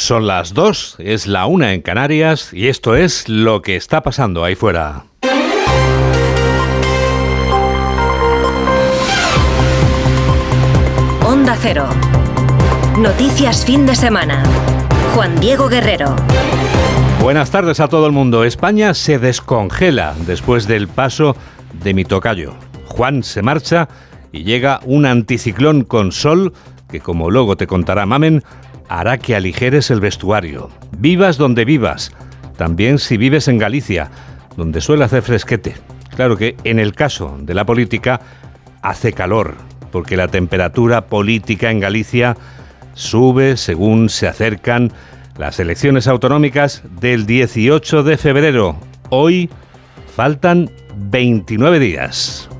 Son las dos, es la una en Canarias y esto es lo que está pasando ahí fuera. Onda Cero. Noticias fin de semana. Juan Diego Guerrero. Buenas tardes a todo el mundo. España se descongela después del paso de mi tocayo. Juan se marcha y llega un anticiclón con sol que, como luego te contará Mamen, hará que aligeres el vestuario. Vivas donde vivas, también si vives en Galicia, donde suele hacer fresquete. Claro que en el caso de la política hace calor, porque la temperatura política en Galicia sube según se acercan las elecciones autonómicas del 18 de febrero. Hoy faltan 29 días.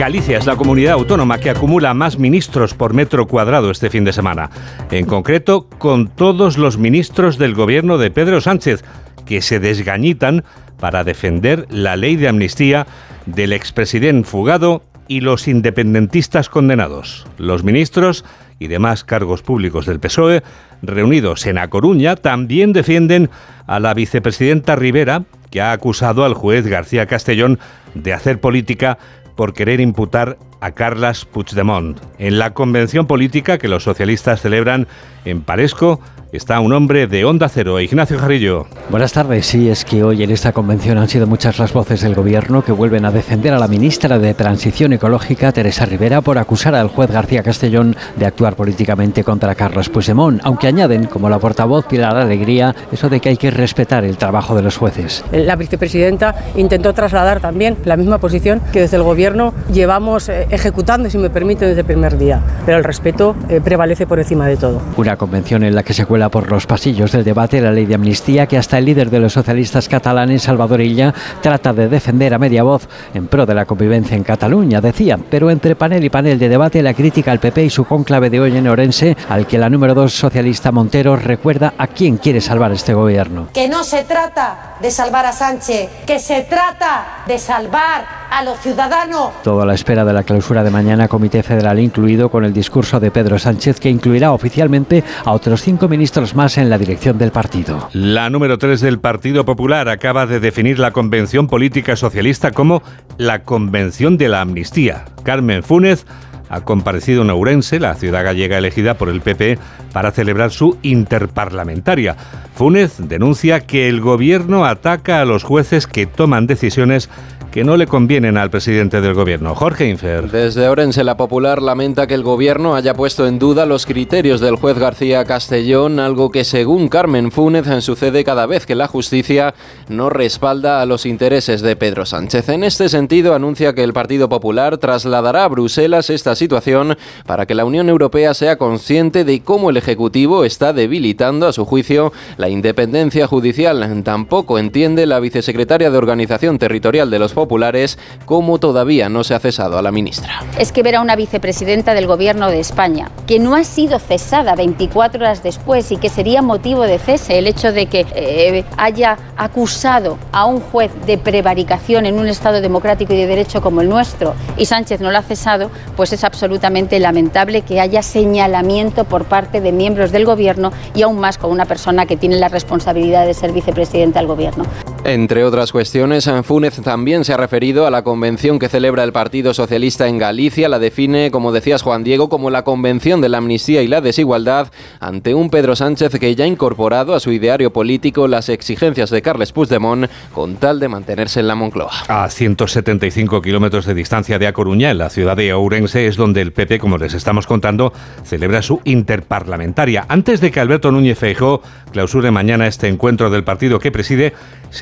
Galicia es la comunidad autónoma que acumula más ministros por metro cuadrado este fin de semana. En concreto, con todos los ministros del gobierno de Pedro Sánchez, que se desgañitan para defender la ley de amnistía del expresidente fugado y los independentistas condenados. Los ministros y demás cargos públicos del PSOE, reunidos en A Coruña, también defienden a la vicepresidenta Rivera, que ha acusado al juez García Castellón de hacer política por querer imputar a Carlas Puigdemont. En la convención política que los socialistas celebran en Paresco, está un hombre de Onda Cero, Ignacio Jarillo. Buenas tardes. Sí, es que hoy en esta convención han sido muchas las voces del gobierno que vuelven a defender a la ministra de Transición Ecológica, Teresa Rivera, por acusar al juez García Castellón de actuar políticamente contra Carlos Puigdemont, aunque añaden, como la portavoz Pilar Alegría, eso de que hay que respetar el trabajo de los jueces. La vicepresidenta intentó trasladar también la misma posición que desde el gobierno llevamos eh, ejecutando, si me permite, desde el primer día. Pero el respeto eh, prevalece por encima de todo. Una convención en la que se cuela por los pasillos del debate la ley de amnistía que hasta el líder de los socialistas catalanes, Salvador Illa, trata de defender a media voz en pro de la convivencia en Cataluña, decía. Pero entre panel y panel de debate, la crítica al PP y su conclave de hoy en Orense, al que la número dos socialista Montero recuerda a quién quiere salvar este gobierno. Que no se trata de salvar a Sánchez, que se trata de salvar a los ciudadanos. Todo a la espera de la clausura de mañana, Comité Federal incluido con el discurso de Pedro Sánchez, que incluirá oficialmente a otros cinco ministros más en la dirección del partido. La número 3 del Partido Popular acaba de definir la Convención Política Socialista como la Convención de la Amnistía. Carmen Fúnez ha comparecido en Ourense, la ciudad gallega elegida por el PP, para celebrar su interparlamentaria. Fúnez denuncia que el gobierno ataca a los jueces que toman decisiones que no le convienen al presidente del gobierno. Jorge Infer. Desde Orense, la Popular lamenta que el gobierno haya puesto en duda los criterios del juez García Castellón, algo que según Carmen Fúnez sucede cada vez que la justicia no respalda a los intereses de Pedro Sánchez. En este sentido, anuncia que el Partido Popular trasladará a Bruselas esta situación para que la Unión Europea sea consciente de cómo el Ejecutivo está debilitando, a su juicio, la independencia judicial. Tampoco entiende la vicesecretaria de Organización Territorial de los populares cómo todavía no se ha cesado a la ministra. Es que ver a una vicepresidenta del Gobierno de España que no ha sido cesada 24 horas después y que sería motivo de cese el hecho de que eh, haya acusado a un juez de prevaricación en un Estado democrático y de derecho como el nuestro y Sánchez no lo ha cesado, pues es absolutamente lamentable que haya señalamiento por parte de miembros del Gobierno y aún más con una persona que tiene la responsabilidad de ser vicepresidenta del Gobierno. Entre otras cuestiones, Fúnez también se ha referido a la convención que celebra el Partido Socialista en Galicia. La define, como decías Juan Diego, como la convención de la amnistía y la desigualdad ante un Pedro Sánchez que ya ha incorporado a su ideario político las exigencias de Carles Puigdemont con tal de mantenerse en la Moncloa. A 175 kilómetros de distancia de A Coruña, en la ciudad de Ourense, es donde el PP, como les estamos contando, celebra su interparlamentaria. Antes de que Alberto Núñez Feijóo clausure mañana este encuentro del partido que preside,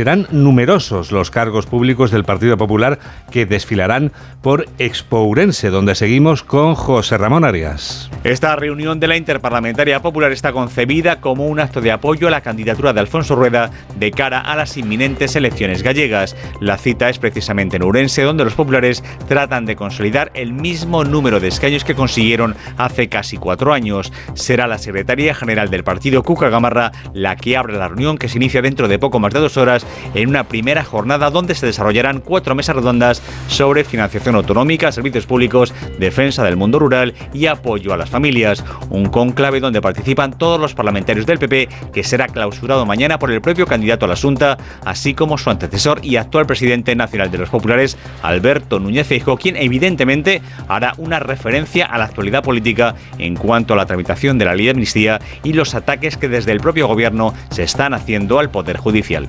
serán numerosos los cargos públicos del Partido Popular que desfilarán por Expourense, donde seguimos con José Ramón Arias. Esta reunión de la Interparlamentaria Popular está concebida como un acto de apoyo a la candidatura de Alfonso Rueda de cara a las inminentes elecciones gallegas. La cita es precisamente en Ourense, donde los populares tratan de consolidar el mismo número de escaños que consiguieron hace casi cuatro años. Será la secretaria general del partido, Cuca Gamarra, la que abre la reunión que se inicia dentro de poco más de dos horas en una primera jornada donde se desarrollarán cuatro mesas redondas sobre financiación autonómica, servicios públicos, defensa del mundo rural y apoyo a las familias. Un conclave donde participan todos los parlamentarios del PP que será clausurado mañana por el propio candidato a la Junta, así como su antecesor y actual presidente nacional de los populares, Alberto Núñez Feijóo, quien evidentemente hará una referencia a la actualidad política en cuanto a la tramitación de la ley de amnistía y los ataques que desde el propio gobierno se están haciendo al Poder Judicial.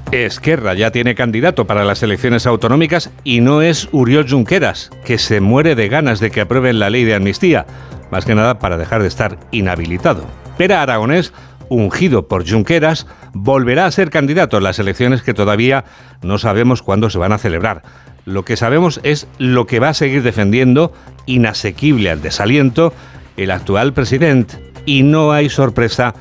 Ya tiene candidato para las elecciones autonómicas y no es Uriol Junqueras, que se muere de ganas de que aprueben la ley de amnistía, más que nada para dejar de estar inhabilitado. Pera Aragonés ungido por Junqueras, volverá a ser candidato en las elecciones que todavía no sabemos cuándo se van a celebrar. Lo que sabemos es lo que va a seguir defendiendo, inasequible al desaliento, el actual presidente. Y no hay sorpresa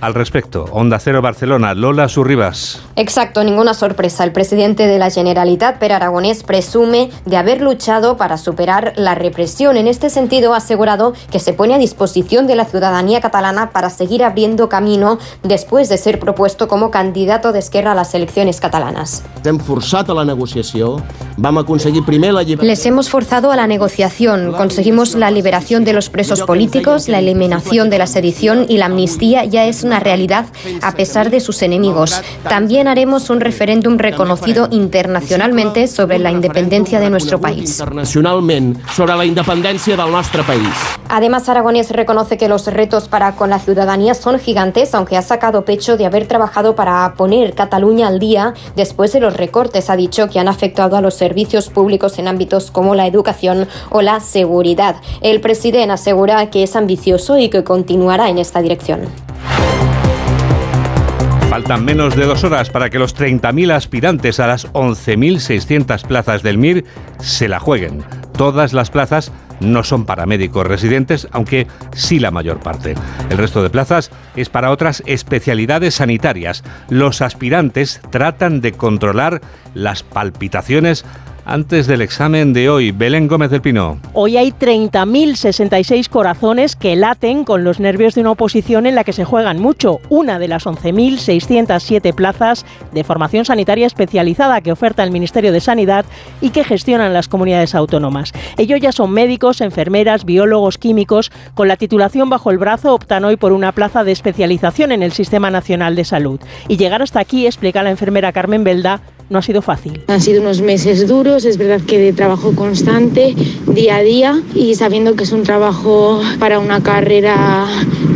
al respecto. Onda Cero Barcelona, Lola Surribas. Exacto, ninguna sorpresa. El presidente de la Generalitat, Per Aragonés, presume de haber luchado para superar la represión. En este sentido, ha asegurado que se pone a disposición de la ciudadanía catalana para seguir abriendo camino después de ser propuesto como candidato de Esquerra a las elecciones catalanas. Les hemos forzado a la negociación. Conseguimos la liberación de los presos políticos, la eliminación de la sedición y la amnistía ya es una realidad a pesar de sus enemigos. También haremos un referéndum reconocido internacionalmente sobre la independencia de nuestro país. sobre la independencia del nuestro país. Además, Aragonés reconoce que los retos para con la ciudadanía son gigantes, aunque ha sacado pecho de haber trabajado para poner Cataluña al día después de los recortes. Ha dicho que han afectado a los servicios públicos en ámbitos como la educación o la seguridad. El presidente asegura que es ambicioso y que continuará en esta dirección. Faltan menos de dos horas para que los 30.000 aspirantes a las 11.600 plazas del MIR se la jueguen. Todas las plazas no son para médicos residentes, aunque sí la mayor parte. El resto de plazas es para otras especialidades sanitarias. Los aspirantes tratan de controlar las palpitaciones antes del examen de hoy. Belén Gómez del Pino. Hoy hay 30.066 corazones que laten con los nervios de una oposición en la que se juegan mucho. Una de las 11.607 plazas de formación sanitaria especializada que oferta el Ministerio de Sanidad y que gestionan las comunidades autónomas. Ellos ya son médicos, enfermeras, biólogos, químicos. Con la titulación bajo el brazo optan hoy por una plaza de especialización en el Sistema Nacional de Salud. Y llegar hasta aquí, explica la enfermera Carmen Belda, no ha sido fácil. Han sido unos meses duros, es verdad que de trabajo constante, día a día, y sabiendo que es un trabajo para una carrera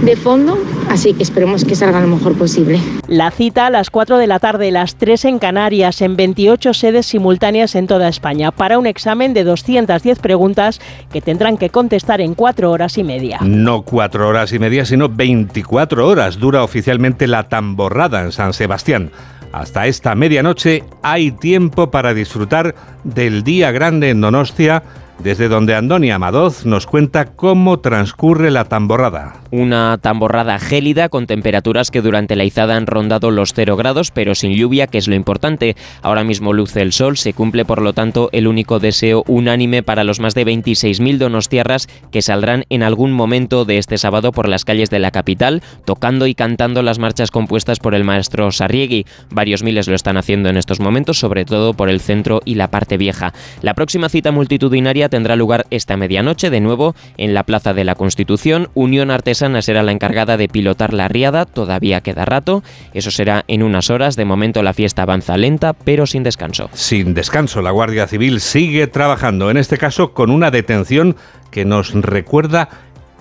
de fondo, así que esperemos que salga lo mejor posible. La cita a las 4 de la tarde, las 3 en Canarias, en 28 sedes simultáneas en toda España, para un examen de 210 preguntas que tendrán que contestar en 4 horas y media. No 4 horas y media, sino 24 horas dura oficialmente la tamborrada en San Sebastián. Hasta esta medianoche hay tiempo para disfrutar del día grande en Donostia desde donde Andoni Amadoz nos cuenta cómo transcurre la tamborrada. Una tamborrada gélida con temperaturas que durante la izada han rondado los 0 grados, pero sin lluvia, que es lo importante. Ahora mismo luce el sol, se cumple por lo tanto el único deseo unánime para los más de 26.000 donostiarras que saldrán en algún momento de este sábado por las calles de la capital, tocando y cantando las marchas compuestas por el maestro Sarriegui. Varios miles lo están haciendo en estos momentos, sobre todo por el centro y la parte vieja. La próxima cita multitudinaria tendrá lugar esta medianoche, de nuevo en la Plaza de la Constitución. Unión Artesana será la encargada de pilotar la riada, todavía queda rato, eso será en unas horas. De momento la fiesta avanza lenta, pero sin descanso. Sin descanso, la Guardia Civil sigue trabajando, en este caso con una detención que nos recuerda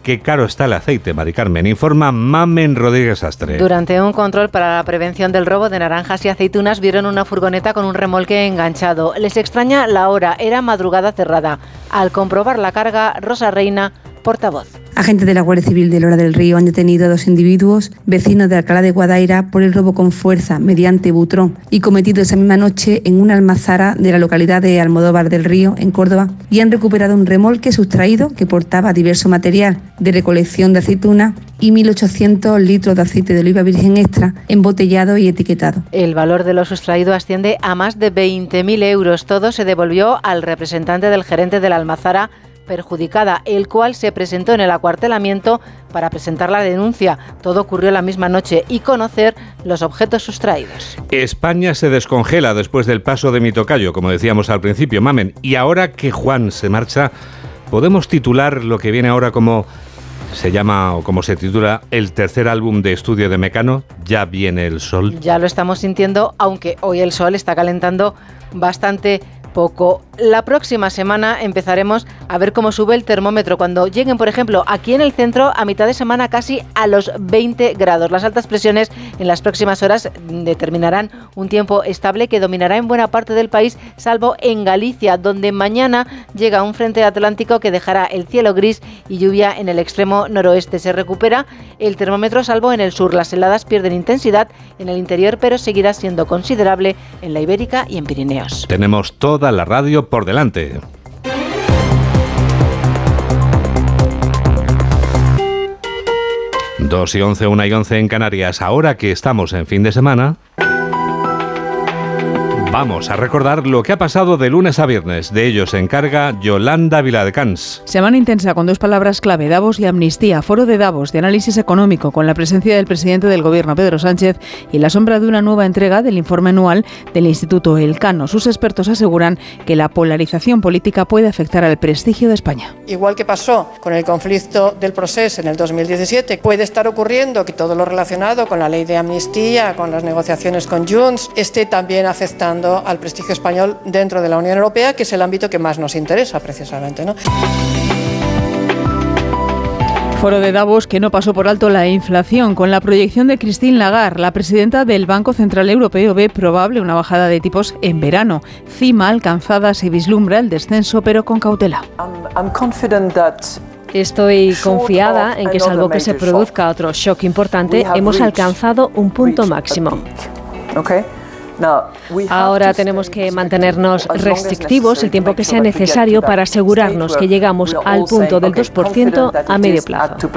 Qué caro está el aceite, Mari Carmen. Informa Mamen Rodríguez Astre. Durante un control para la prevención del robo de naranjas y aceitunas vieron una furgoneta con un remolque enganchado. Les extraña la hora, era madrugada cerrada. Al comprobar la carga, Rosa Reina portavoz. Agentes de la Guardia Civil de Lora del Río han detenido a dos individuos, vecinos de Alcalá de Guadaira, por el robo con fuerza mediante butrón y cometido esa misma noche en una almazara de la localidad de Almodóvar del Río, en Córdoba, y han recuperado un remolque sustraído que portaba diverso material de recolección de aceituna y 1.800 litros de aceite de oliva virgen extra embotellado y etiquetado. El valor de lo sustraído asciende a más de 20.000 euros. Todo se devolvió al representante del gerente de la almazara perjudicada, el cual se presentó en el acuartelamiento para presentar la denuncia. Todo ocurrió la misma noche y conocer los objetos sustraídos. España se descongela después del paso de mi tocayo, como decíamos al principio, Mamen. Y ahora que Juan se marcha, podemos titular lo que viene ahora como se llama o como se titula el tercer álbum de estudio de Mecano, Ya viene el sol. Ya lo estamos sintiendo, aunque hoy el sol está calentando bastante poco. La próxima semana empezaremos a ver cómo sube el termómetro cuando lleguen, por ejemplo, aquí en el centro a mitad de semana casi a los 20 grados. Las altas presiones en las próximas horas determinarán un tiempo estable que dominará en buena parte del país, salvo en Galicia, donde mañana llega un frente atlántico que dejará el cielo gris y lluvia en el extremo noroeste. Se recupera el termómetro salvo en el sur. Las heladas pierden intensidad en el interior, pero seguirá siendo considerable en la Ibérica y en Pirineos. Tenemos toda la radio por delante. Dos y once, una y once en Canarias. Ahora que estamos en fin de semana. Vamos a recordar lo que ha pasado de lunes a viernes. De ello se encarga Yolanda Viladecans. Semana intensa con dos palabras clave, Davos y amnistía. Foro de Davos de análisis económico con la presencia del presidente del gobierno, Pedro Sánchez, y la sombra de una nueva entrega del informe anual del Instituto Elcano. Sus expertos aseguran que la polarización política puede afectar al prestigio de España. Igual que pasó con el conflicto del proceso en el 2017, puede estar ocurriendo que todo lo relacionado con la ley de amnistía, con las negociaciones con Junts, esté también afectando al prestigio español dentro de la Unión Europea, que es el ámbito que más nos interesa precisamente. ¿no? Foro de Davos que no pasó por alto la inflación. Con la proyección de Christine Lagarde, la presidenta del Banco Central Europeo ve probable una bajada de tipos en verano. Cima alcanzada se vislumbra el descenso, pero con cautela. Estoy confiada en que salvo que se produzca otro shock importante, hemos alcanzado un punto máximo. Ahora tenemos que mantenernos restrictivos el tiempo que sea necesario para asegurarnos que llegamos al punto del 2% a medio plazo.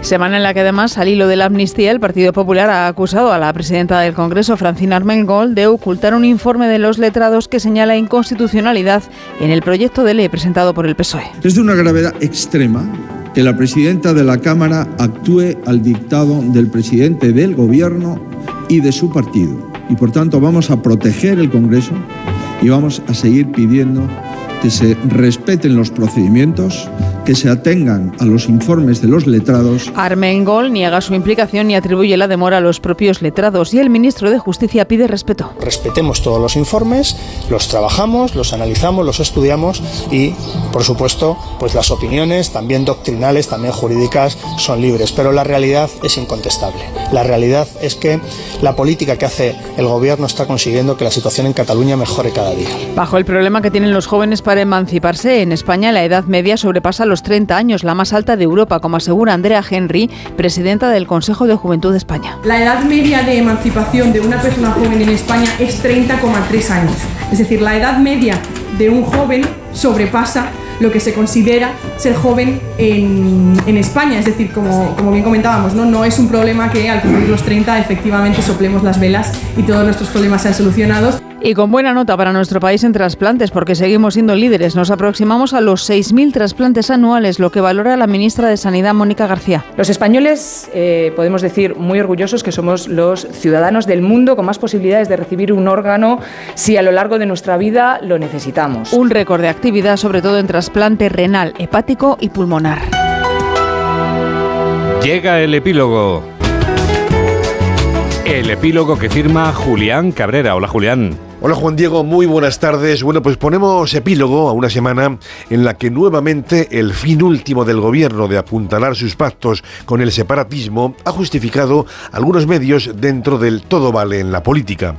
Semana en la que además, al hilo de la amnistía, el Partido Popular ha acusado a la presidenta del Congreso, Francina Armengol, de ocultar un informe de los letrados que señala inconstitucionalidad en el proyecto de ley presentado por el PSOE. Es de una gravedad extrema que la presidenta de la Cámara actúe al dictado del presidente del Gobierno y de su partido y por tanto vamos a proteger el Congreso y vamos a seguir pidiendo que se respeten los procedimientos, que se atengan a los informes de los letrados. Armengol niega su implicación y atribuye la demora a los propios letrados y el ministro de Justicia pide respeto. Respetemos todos los informes, los trabajamos, los analizamos, los estudiamos y, por supuesto, pues las opiniones, también doctrinales, también jurídicas, son libres, pero la realidad es incontestable. La realidad es que la política que hace el gobierno está consiguiendo que la situación en Cataluña mejore cada día. Bajo el problema que tienen los jóvenes para emanciparse, en España la edad media sobrepasa los 30 años, la más alta de Europa, como asegura Andrea Henry, presidenta del Consejo de Juventud de España. La edad media de emancipación de una persona joven en España es 30,3 años. Es decir, la edad media de un joven sobrepasa lo que se considera ser joven en, España. Es decir, como, como, bien comentábamos, ¿no? no es un problema que al cumplir los 30 efectivamente soplemos las velas y todos nuestros problemas sean solucionados. Y con buena nota para nuestro país en trasplantes, porque seguimos siendo líderes. Nos aproximamos a los 6.000 trasplantes anuales, lo que valora la ministra de Sanidad, Mónica García. Los españoles eh, podemos decir muy orgullosos que somos los ciudadanos del mundo con más posibilidades de recibir un órgano si a lo largo de nuestra vida lo necesitamos. Un récord de actividad, sobre todo en trasplante renal, hepático y pulmonar. Llega el epílogo. El epílogo que firma Julián Cabrera. Hola Julián. Hola Juan Diego, muy buenas tardes. Bueno, pues ponemos epílogo a una semana en la que nuevamente el fin último del gobierno de apuntalar sus pactos con el separatismo ha justificado algunos medios dentro del todo vale en la política.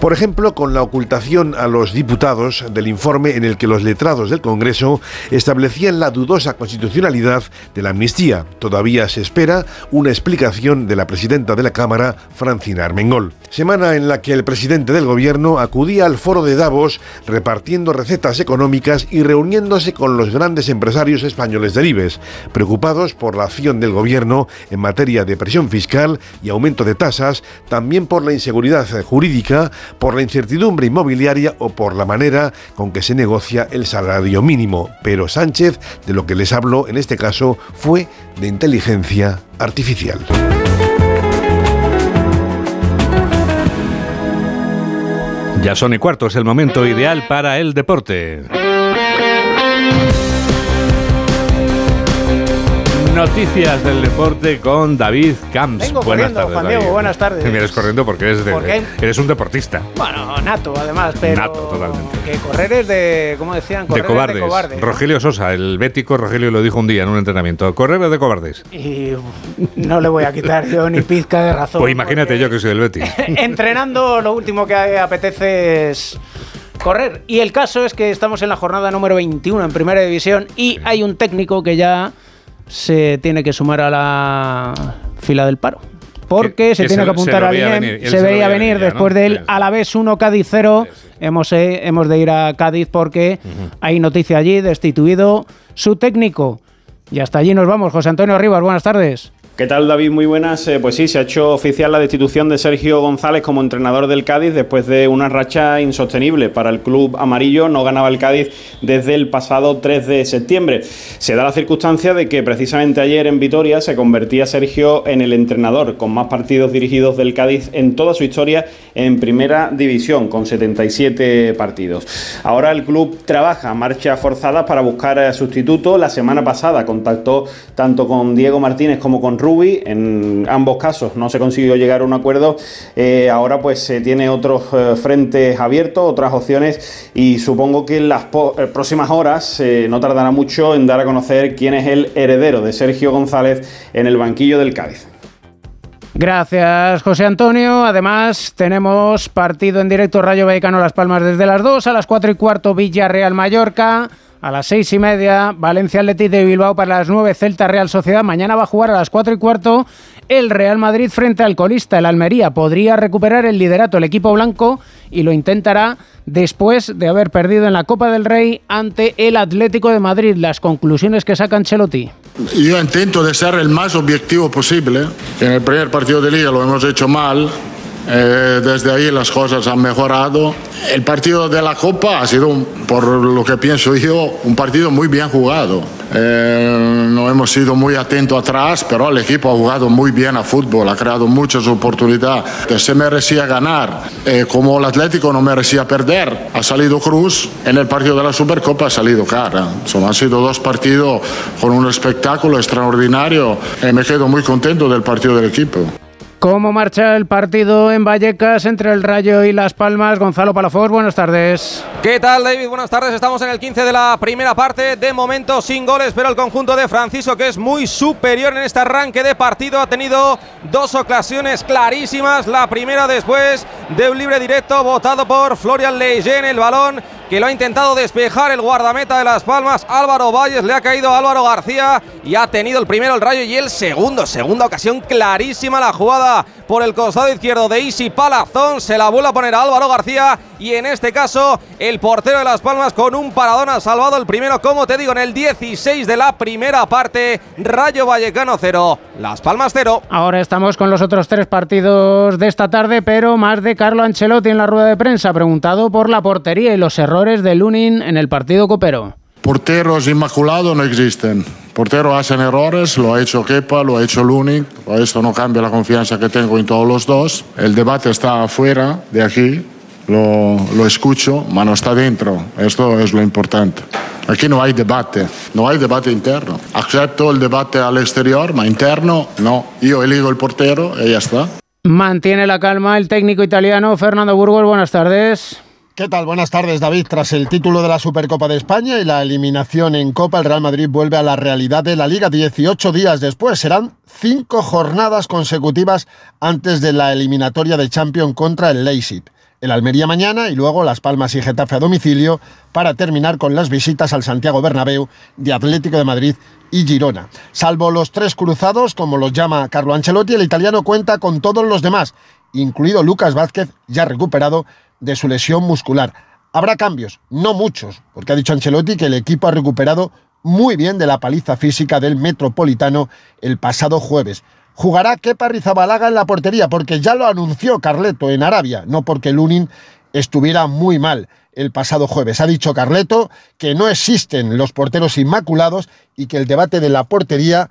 Por ejemplo, con la ocultación a los diputados del informe en el que los letrados del Congreso establecían la dudosa constitucionalidad de la amnistía. Todavía se espera una explicación de la presidenta de la Cámara, Francina Armengol. Semana en la que el presidente del gobierno ha acudía al foro de Davos repartiendo recetas económicas y reuniéndose con los grandes empresarios españoles del IBEX, preocupados por la acción del gobierno en materia de presión fiscal y aumento de tasas, también por la inseguridad jurídica, por la incertidumbre inmobiliaria o por la manera con que se negocia el salario mínimo. Pero Sánchez, de lo que les hablo en este caso, fue de inteligencia artificial. Ya son y cuarto, es el momento ideal para el deporte. Noticias del deporte con David Camps. Vengo buenas tardes, Juan Diego, buenas tardes. Me vienes corriendo porque eres, de, eres un deportista. Bueno, nato además, pero nato, totalmente. que correr es de, ¿cómo decían? Correr de cobardes. de cobardes. Rogelio Sosa, el bético Rogelio lo dijo un día en un entrenamiento. Correr es de cobardes. Y no le voy a quitar yo ni pizca de razón. Pues imagínate yo que soy del Betis. entrenando lo último que apetece es correr. Y el caso es que estamos en la jornada número 21 en Primera División y hay un técnico que ya se tiene que sumar a la fila del paro. Porque se tiene que apuntar a alguien. Se, veía venir, después del Alavés 1 Cádiz 0. Hemos, eh, hemos de ir a Cádiz porque hay noticia allí, destituido su técnico. Y hasta allí nos vamos. José Antonio Rivas, buenas tardes. ¿Qué tal David? Muy buenas. Eh, pues sí, se ha hecho oficial la destitución de Sergio González como entrenador del Cádiz después de una racha insostenible para el club amarillo. No ganaba el Cádiz desde el pasado 3 de septiembre. Se da la circunstancia de que precisamente ayer en Vitoria se convertía Sergio en el entrenador con más partidos dirigidos del Cádiz en toda su historia en primera división, con 77 partidos. Ahora el club trabaja marcha forzada para buscar sustituto. La semana pasada contactó tanto con Diego Martínez como con Ruby. En ambos casos no se consiguió llegar a un acuerdo. Eh, ahora pues se tiene otros eh, frentes abiertos, otras opciones y supongo que en las eh, próximas horas no tardará mucho en dar a conocer quién es el heredero de Sergio González en el banquillo del Cádiz. Gracias, José Antonio. Además, tenemos partido en directo Rayo Vallecano Las Palmas desde las 2 a las 4 y cuarto Villarreal Mallorca. A las seis y media, Valencia Athletic de Bilbao para las nueve, Celta Real Sociedad. Mañana va a jugar a las cuatro y cuarto el Real Madrid frente al colista, el Almería. Podría recuperar el liderato el equipo blanco y lo intentará después de haber perdido en la Copa del Rey ante el Atlético de Madrid. Las conclusiones que saca Ancelotti. Yo intento de ser el más objetivo posible. En el primer partido de liga lo hemos hecho mal. Eh, desde ahí las cosas han mejorado. El partido de la Copa ha sido, por lo que pienso yo, un partido muy bien jugado. Eh, no hemos sido muy atentos atrás, pero el equipo ha jugado muy bien a fútbol, ha creado muchas oportunidades. Se merecía ganar, eh, como el Atlético no merecía perder. Ha salido Cruz, en el partido de la Supercopa ha salido Cara. Son, han sido dos partidos con un espectáculo extraordinario. me quedo muy contento del partido del equipo. ¿Cómo marcha el partido en Vallecas entre el Rayo y Las Palmas? Gonzalo Palafox, buenas tardes. ¿Qué tal, David? Buenas tardes. Estamos en el 15 de la primera parte. De momento sin goles, pero el conjunto de Francisco, que es muy superior en este arranque de partido, ha tenido dos ocasiones clarísimas. La primera después de un libre directo votado por Florian Leyen. El balón que lo ha intentado despejar el guardameta de Las Palmas, Álvaro Valles, le ha caído Álvaro García y ha tenido el primero el rayo y el segundo, segunda ocasión clarísima la jugada por el costado izquierdo de Isi Palazón, se la vuelve a poner a Álvaro García y en este caso el portero de Las Palmas con un paradón ha salvado el primero, como te digo, en el 16 de la primera parte, Rayo Vallecano 0, Las Palmas 0. Ahora estamos con los otros tres partidos de esta tarde, pero más de Carlo Ancelotti en la rueda de prensa, preguntado por la portería y los errores de Lunin en el partido copero. Porteros inmaculados no existen. Porteros hacen errores, lo ha hecho Kepa, lo ha hecho Lunin. Esto no cambia la confianza que tengo en todos los dos. El debate está afuera de aquí, lo, lo escucho, pero no está dentro. Esto es lo importante. Aquí no hay debate, no hay debate interno. Acepto el debate al exterior, pero interno no. Yo elijo el portero y ya está. Mantiene la calma el técnico italiano Fernando Burgos. Buenas tardes. ¿Qué tal? Buenas tardes, David. Tras el título de la Supercopa de España y la eliminación en Copa, el Real Madrid vuelve a la realidad de la Liga 18 días después. Serán cinco jornadas consecutivas antes de la eliminatoria de Champions contra el Leipzig. El Almería mañana y luego Las Palmas y Getafe a domicilio para terminar con las visitas al Santiago Bernabéu de Atlético de Madrid y Girona. Salvo los tres cruzados, como los llama Carlo Ancelotti, el italiano cuenta con todos los demás, incluido Lucas Vázquez, ya recuperado, de su lesión muscular. Habrá cambios, no muchos, porque ha dicho Ancelotti que el equipo ha recuperado muy bien de la paliza física del Metropolitano el pasado jueves. Jugará Kepa Rizabalaga en la portería porque ya lo anunció Carleto en Arabia, no porque Lunin estuviera muy mal el pasado jueves. Ha dicho Carleto que no existen los porteros inmaculados y que el debate de la portería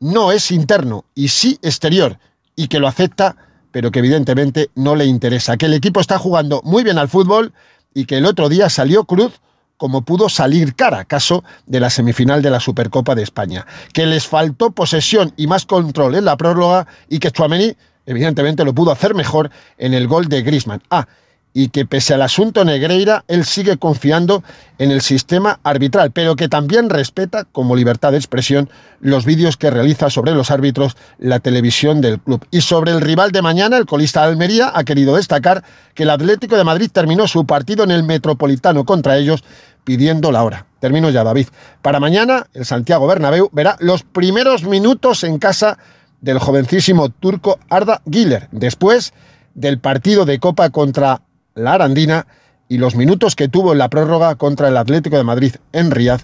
no es interno y sí exterior y que lo acepta, pero que evidentemente no le interesa. Que el equipo está jugando muy bien al fútbol y que el otro día salió Cruz como pudo salir cara, caso de la semifinal de la Supercopa de España. Que les faltó posesión y más control en la prórroga y que Chouameni evidentemente lo pudo hacer mejor en el gol de Griezmann. Ah, y que pese al asunto Negreira, él sigue confiando en el sistema arbitral, pero que también respeta, como libertad de expresión, los vídeos que realiza sobre los árbitros la televisión del club. Y sobre el rival de mañana, el colista Almería ha querido destacar que el Atlético de Madrid terminó su partido en el Metropolitano contra ellos pidiendo la hora. Termino ya, David. Para mañana, el Santiago Bernabéu verá los primeros minutos en casa del jovencísimo turco Arda Güler, después del partido de Copa contra la Arandina y los minutos que tuvo en la prórroga contra el Atlético de Madrid en Riad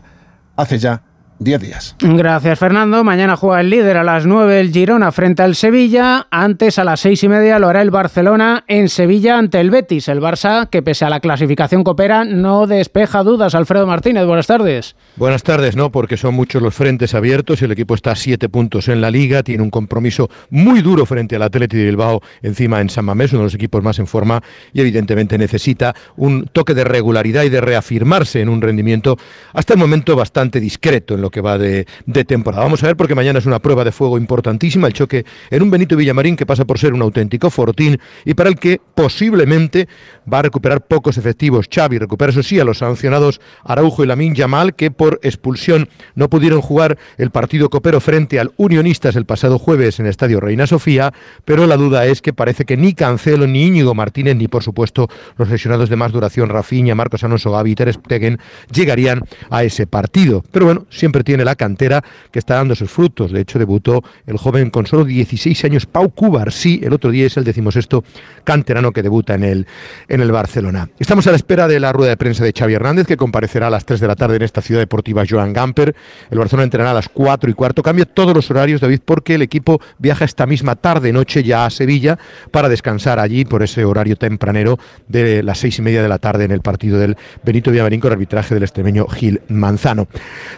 hace ya 10 días. Gracias, Fernando. Mañana juega el líder a las 9 el Girona frente al Sevilla. Antes, a las seis y media, lo hará el Barcelona en Sevilla ante el Betis. El Barça, que pese a la clasificación coopera, no despeja dudas. Alfredo Martínez, buenas tardes. Buenas tardes, no, porque son muchos los frentes abiertos. El equipo está a siete puntos en la liga. Tiene un compromiso muy duro frente al Atleti de Bilbao, encima en San Mamés, uno de los equipos más en forma. Y evidentemente necesita un toque de regularidad y de reafirmarse en un rendimiento hasta el momento bastante discreto en que va de, temporada. Vamos a ver porque mañana es una prueba de fuego importantísima, el choque en un Benito Villamarín que pasa por ser un auténtico fortín y para el que posiblemente va a recuperar pocos efectivos. Xavi recupera eso sí a los sancionados Araujo y Lamin Yamal que por expulsión no pudieron jugar el partido copero frente al Unionistas el pasado jueves en el Estadio Reina Sofía, pero la duda es que parece que ni Cancelo ni Íñigo Martínez ni por supuesto los lesionados de más duración Rafinha, Marcos Alonso, Gavi y Ter Stegen llegarían a ese partido. Pero bueno, siempre tiene la cantera que está dando sus frutos. De hecho, debutó el joven con solo 16 años, Pau sí El otro día es el decimosexto canterano que debuta en el, en el Barcelona. Estamos a la espera de la rueda de prensa de Xavi Hernández, que comparecerá a las 3 de la tarde en esta ciudad deportiva Joan Gamper. El Barcelona entrenará a las 4 y cuarto. Cambia todos los horarios, David, porque el equipo viaja esta misma tarde-noche ya a Sevilla para descansar allí por ese horario tempranero de las seis y media de la tarde en el partido del Benito Villamarín con arbitraje del extremeño Gil Manzano.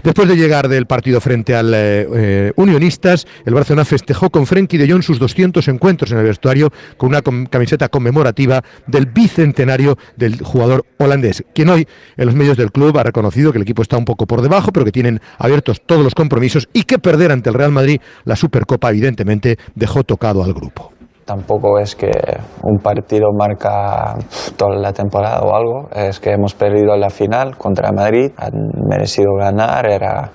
Después de llegar del partido frente al eh, eh, Unionistas, el Barcelona festejó con Frenkie de Jong sus 200 encuentros en el vestuario con una camiseta conmemorativa del bicentenario del jugador holandés, quien hoy en los medios del club ha reconocido que el equipo está un poco por debajo, pero que tienen abiertos todos los compromisos y que perder ante el Real Madrid la Supercopa evidentemente dejó tocado al grupo tampoco es que un partido marca toda la temporada o algo, es que hemos perdido la final contra Madrid, han merecido ganar, era,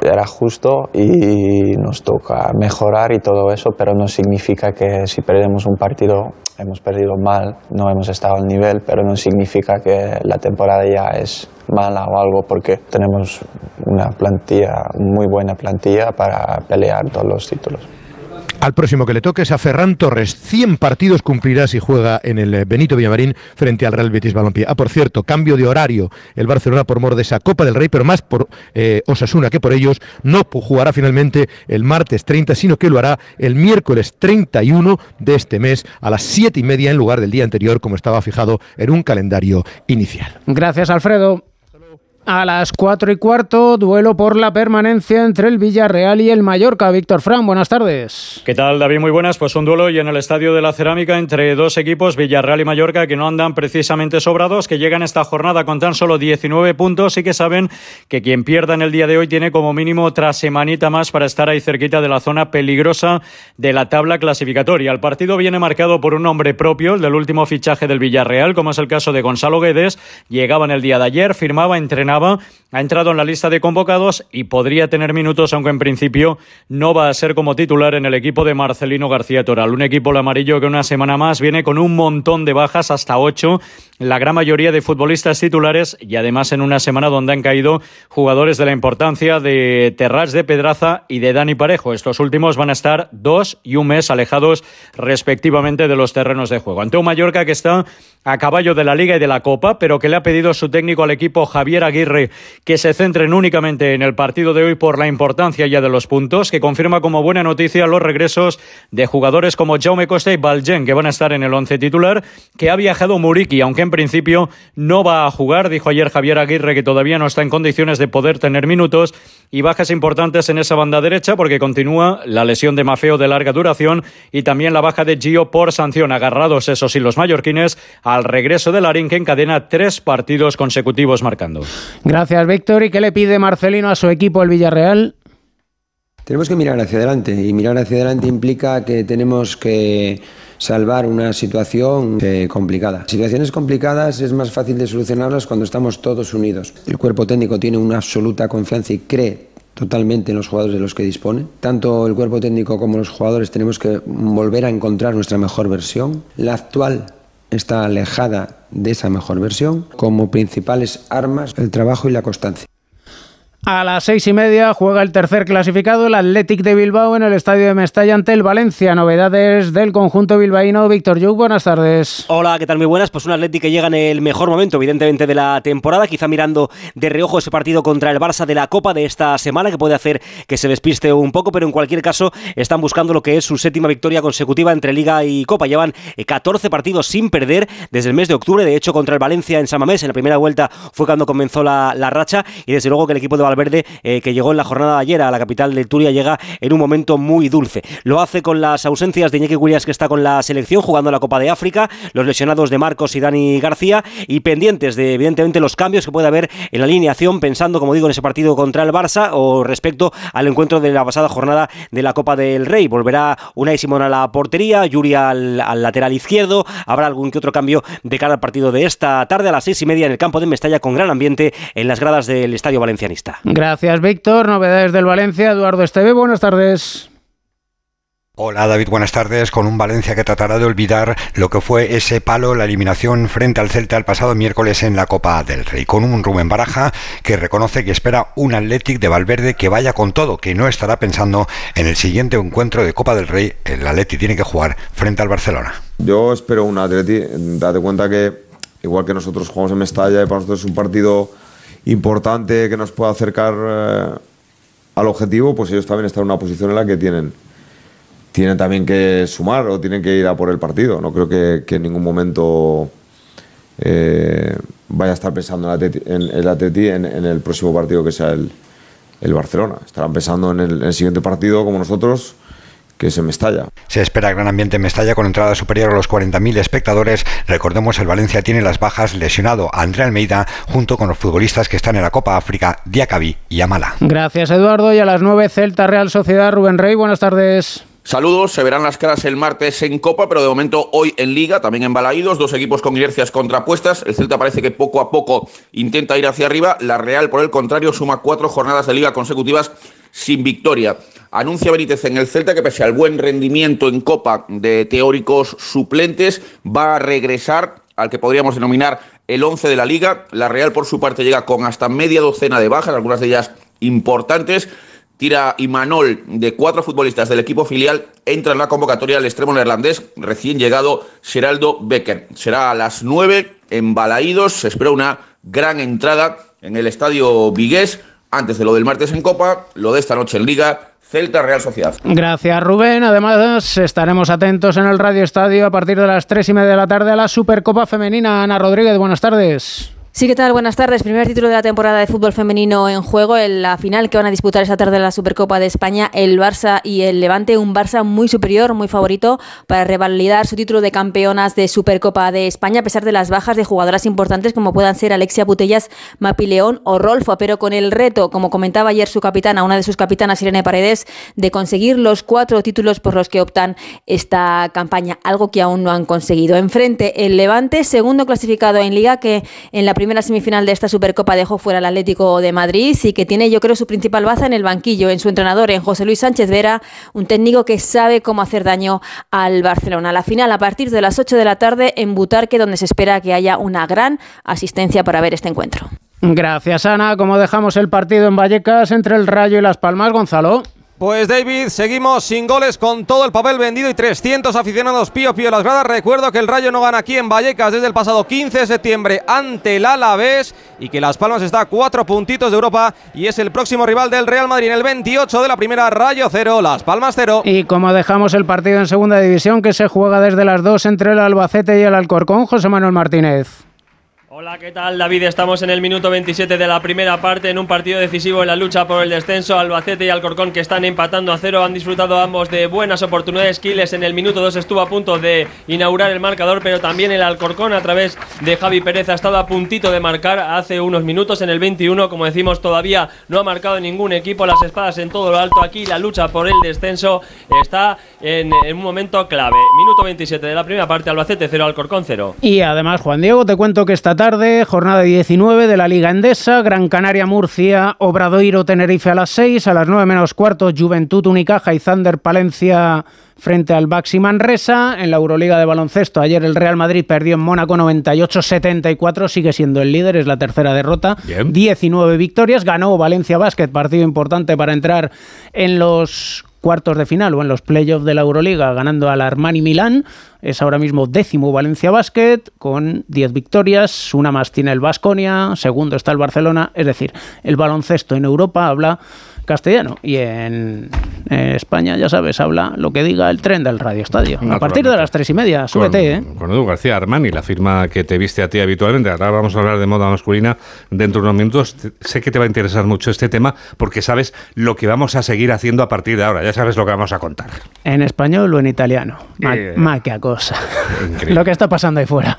era justo y nos toca mejorar y todo eso, pero no significa que si perdemos un partido hemos perdido mal, no hemos estado al nivel, pero no significa que la temporada ya es mala o algo porque tenemos una plantilla, muy buena plantilla para pelear todos los títulos. Al próximo que le toque es a Ferran Torres. 100 partidos cumplirá si juega en el Benito Villamarín frente al Real Betis Balompié. Ah, por cierto, cambio de horario. El Barcelona por mor de esa Copa del Rey, pero más por eh, Osasuna que por ellos. No jugará finalmente el martes 30, sino que lo hará el miércoles 31 de este mes a las 7 y media en lugar del día anterior, como estaba fijado en un calendario inicial. Gracias, Alfredo. A las 4 y cuarto, duelo por la permanencia entre el Villarreal y el Mallorca. Víctor Fran, buenas tardes. ¿Qué tal, David? Muy buenas. Pues un duelo y en el Estadio de la Cerámica entre dos equipos, Villarreal y Mallorca, que no andan precisamente sobrados, que llegan esta jornada con tan solo 19 puntos y que saben que quien pierda en el día de hoy tiene como mínimo otra semanita más para estar ahí cerquita de la zona peligrosa de la tabla clasificatoria. El partido viene marcado por un nombre propio, el del último fichaje del Villarreal, como es el caso de Gonzalo Guedes. Llegaba en el día de ayer, firmaba, entrenaba ha entrado en la lista de convocados y podría tener minutos, aunque en principio no va a ser como titular en el equipo de Marcelino García Toral. Un equipo el amarillo que una semana más viene con un montón de bajas, hasta ocho, la gran mayoría de futbolistas titulares y además en una semana donde han caído jugadores de la importancia de Terrats de Pedraza y de Dani Parejo. Estos últimos van a estar dos y un mes alejados respectivamente de los terrenos de juego. Ante un Mallorca que está a caballo de la Liga y de la Copa, pero que le ha pedido su técnico al equipo Javier Aguirre que se centren únicamente en el partido de hoy por la importancia ya de los puntos, que confirma como buena noticia los regresos de jugadores como Jaume Costa y Baljen, que van a estar en el once titular, que ha viajado Muriki, aunque en principio no va a jugar, dijo ayer Javier Aguirre que todavía no está en condiciones de poder tener minutos, y bajas importantes en esa banda derecha porque continúa la lesión de Mafeo de larga duración y también la baja de Gio por sanción, agarrados esos y los mallorquines al regreso de Larín que encadena tres partidos consecutivos marcando. Gracias, Víctor. ¿Y qué le pide Marcelino a su equipo, el Villarreal? Tenemos que mirar hacia adelante y mirar hacia adelante implica que tenemos que salvar una situación eh, complicada. Situaciones complicadas es más fácil de solucionarlas cuando estamos todos unidos. El cuerpo técnico tiene una absoluta confianza y cree totalmente en los jugadores de los que dispone. Tanto el cuerpo técnico como los jugadores tenemos que volver a encontrar nuestra mejor versión. La actual está alejada de esa mejor versión, como principales armas el trabajo y la constancia. A las seis y media juega el tercer clasificado, el Athletic de Bilbao, en el estadio de Mestalla ante el Valencia. Novedades del conjunto bilbaíno. Víctor Yuk, buenas tardes. Hola, ¿qué tal? Muy buenas. Pues un Athletic que llega en el mejor momento, evidentemente, de la temporada. Quizá mirando de reojo ese partido contra el Barça de la Copa de esta semana, que puede hacer que se despiste un poco, pero en cualquier caso están buscando lo que es su séptima victoria consecutiva entre Liga y Copa. Llevan 14 eh, partidos sin perder desde el mes de octubre. De hecho, contra el Valencia en San Mamés, en la primera vuelta fue cuando comenzó la, la racha. Y desde luego que el equipo de Valverde, eh, que llegó en la jornada de ayer a la capital de Turia, llega en un momento muy dulce. Lo hace con las ausencias de Iñaki Williams, que está con la selección jugando la Copa de África, los lesionados de Marcos y Dani García, y pendientes de, evidentemente, los cambios que puede haber en la alineación, pensando, como digo, en ese partido contra el Barça o respecto al encuentro de la pasada jornada de la Copa del Rey. Volverá Unai Simón a la portería, Yuri al, al lateral izquierdo, habrá algún que otro cambio de cara al partido de esta tarde a las seis y media en el campo de Mestalla con gran ambiente en las gradas del Estadio Valencianista. Gracias, Víctor. Novedades del Valencia. Eduardo Esteve, buenas tardes. Hola David, buenas tardes. Con un Valencia que tratará de olvidar lo que fue ese palo, la eliminación frente al Celta el pasado miércoles en la Copa del Rey. Con un Rubén Baraja que reconoce que espera un Athletic de Valverde que vaya con todo, que no estará pensando en el siguiente encuentro de Copa del Rey. El Athletic tiene que jugar frente al Barcelona. Yo espero un Athletic. Date cuenta que, igual que nosotros jugamos en Mestalla, y para nosotros es un partido importante que nos pueda acercar eh, al objetivo, pues ellos también están en una posición en la que tienen tienen también que sumar o tienen que ir a por el partido. No creo que, en ningún momento eh, vaya a estar pensando en el Atleti en, en, el próximo partido que sea el, el Barcelona. Estarán pensando en el, en el, siguiente partido como nosotros que es en Mestalla. Se espera gran ambiente en Mestalla con entrada superior a los 40.000 espectadores. Recordemos, el Valencia tiene las bajas lesionado a André Almeida junto con los futbolistas que están en la Copa África, Diacabí y Amala. Gracias, Eduardo. Y a las 9, Celta Real Sociedad, Rubén Rey. Buenas tardes. Saludos, se verán las caras el martes en Copa, pero de momento hoy en Liga, también en Balaídos, dos equipos con inercias contrapuestas. El Celta parece que poco a poco intenta ir hacia arriba. La Real, por el contrario, suma cuatro jornadas de Liga consecutivas sin victoria. Anuncia Benítez en el Celta que pese al buen rendimiento en Copa de teóricos suplentes, va a regresar al que podríamos denominar el 11 de la Liga. La Real, por su parte, llega con hasta media docena de bajas, algunas de ellas importantes tira Imanol de cuatro futbolistas del equipo filial, entra en la convocatoria el extremo neerlandés recién llegado Geraldo Becker. Será a las nueve en Balaídos, se espera una gran entrada en el estadio Vigués, antes de lo del martes en Copa, lo de esta noche en Liga, Celta Real Sociedad. Gracias Rubén. Además estaremos atentos en el Radio Estadio a partir de las tres y media de la tarde a la Supercopa Femenina. Ana Rodríguez, buenas tardes. Sí, ¿qué tal? Buenas tardes. Primer título de la temporada de fútbol femenino en juego. En la final que van a disputar esta tarde la Supercopa de España, el Barça y el Levante. Un Barça muy superior, muy favorito para revalidar su título de campeonas de Supercopa de España, a pesar de las bajas de jugadoras importantes como puedan ser Alexia Putellas, Mapi León o Rolfo. Pero con el reto, como comentaba ayer su capitana, una de sus capitanas, Irene Paredes, de conseguir los cuatro títulos por los que optan esta campaña, algo que aún no han conseguido. Enfrente, el Levante, segundo clasificado en Liga, que en la primera semifinal de esta Supercopa dejó fuera al Atlético de Madrid y que tiene, yo creo, su principal baza en el banquillo, en su entrenador, en José Luis Sánchez Vera, un técnico que sabe cómo hacer daño al Barcelona. La final a partir de las 8 de la tarde en Butarque, donde se espera que haya una gran asistencia para ver este encuentro. Gracias, Ana. Como dejamos el partido en Vallecas entre el Rayo y Las Palmas, Gonzalo. Pues David, seguimos sin goles con todo el papel vendido y 300 aficionados pío pío las gradas. Recuerdo que el Rayo no gana aquí en Vallecas desde el pasado 15 de septiembre ante el Alavés y que Las Palmas está a cuatro puntitos de Europa y es el próximo rival del Real Madrid en el 28 de la primera Rayo 0, Las Palmas 0. Y como dejamos el partido en segunda división que se juega desde las dos entre el Albacete y el Alcorcón, José Manuel Martínez. Hola, ¿qué tal David? Estamos en el minuto 27 de la primera parte en un partido decisivo en la lucha por el descenso. Albacete y Alcorcón que están empatando a cero han disfrutado ambos de buenas oportunidades. Quiles en el minuto 2 estuvo a punto de inaugurar el marcador, pero también el Alcorcón a través de Javi Pérez ha estado a puntito de marcar hace unos minutos en el 21. Como decimos, todavía no ha marcado ningún equipo. Las espadas en todo lo alto. Aquí la lucha por el descenso está en, en un momento clave. Minuto 27 de la primera parte, Albacete 0, Alcorcón 0. Y además, Juan Diego, te cuento que esta tarde, jornada 19 de la Liga Endesa, Gran Canaria Murcia, Obradoiro Tenerife a las 6, a las 9 menos cuarto Juventud Unicaja y Thunder Palencia frente al Baxi Manresa. En la Euroliga de baloncesto, ayer el Real Madrid perdió en Mónaco 98-74, sigue siendo el líder, es la tercera derrota. 19 victorias, ganó Valencia Basket, partido importante para entrar en los cuartos de final o en los playoffs de la Euroliga ganando al Armani Milán. Es ahora mismo décimo Valencia Basket con 10 victorias, una más tiene el Vasconia, segundo está el Barcelona, es decir, el baloncesto en Europa habla castellano y en, en España, ya sabes, habla lo que diga el tren del Radio Estadio. A partir de las tres y media, súbete, ¿eh? Con Edu García Armani, la firma que te viste a ti habitualmente. Ahora vamos a hablar de moda masculina dentro de unos minutos. Sé que te va a interesar mucho este tema porque sabes lo que vamos a seguir haciendo a partir de ahora. Ya sabes lo que vamos a contar. En español o en italiano. Ma, Eh, ma cosa. increíble. lo que está pasando ahí fuera.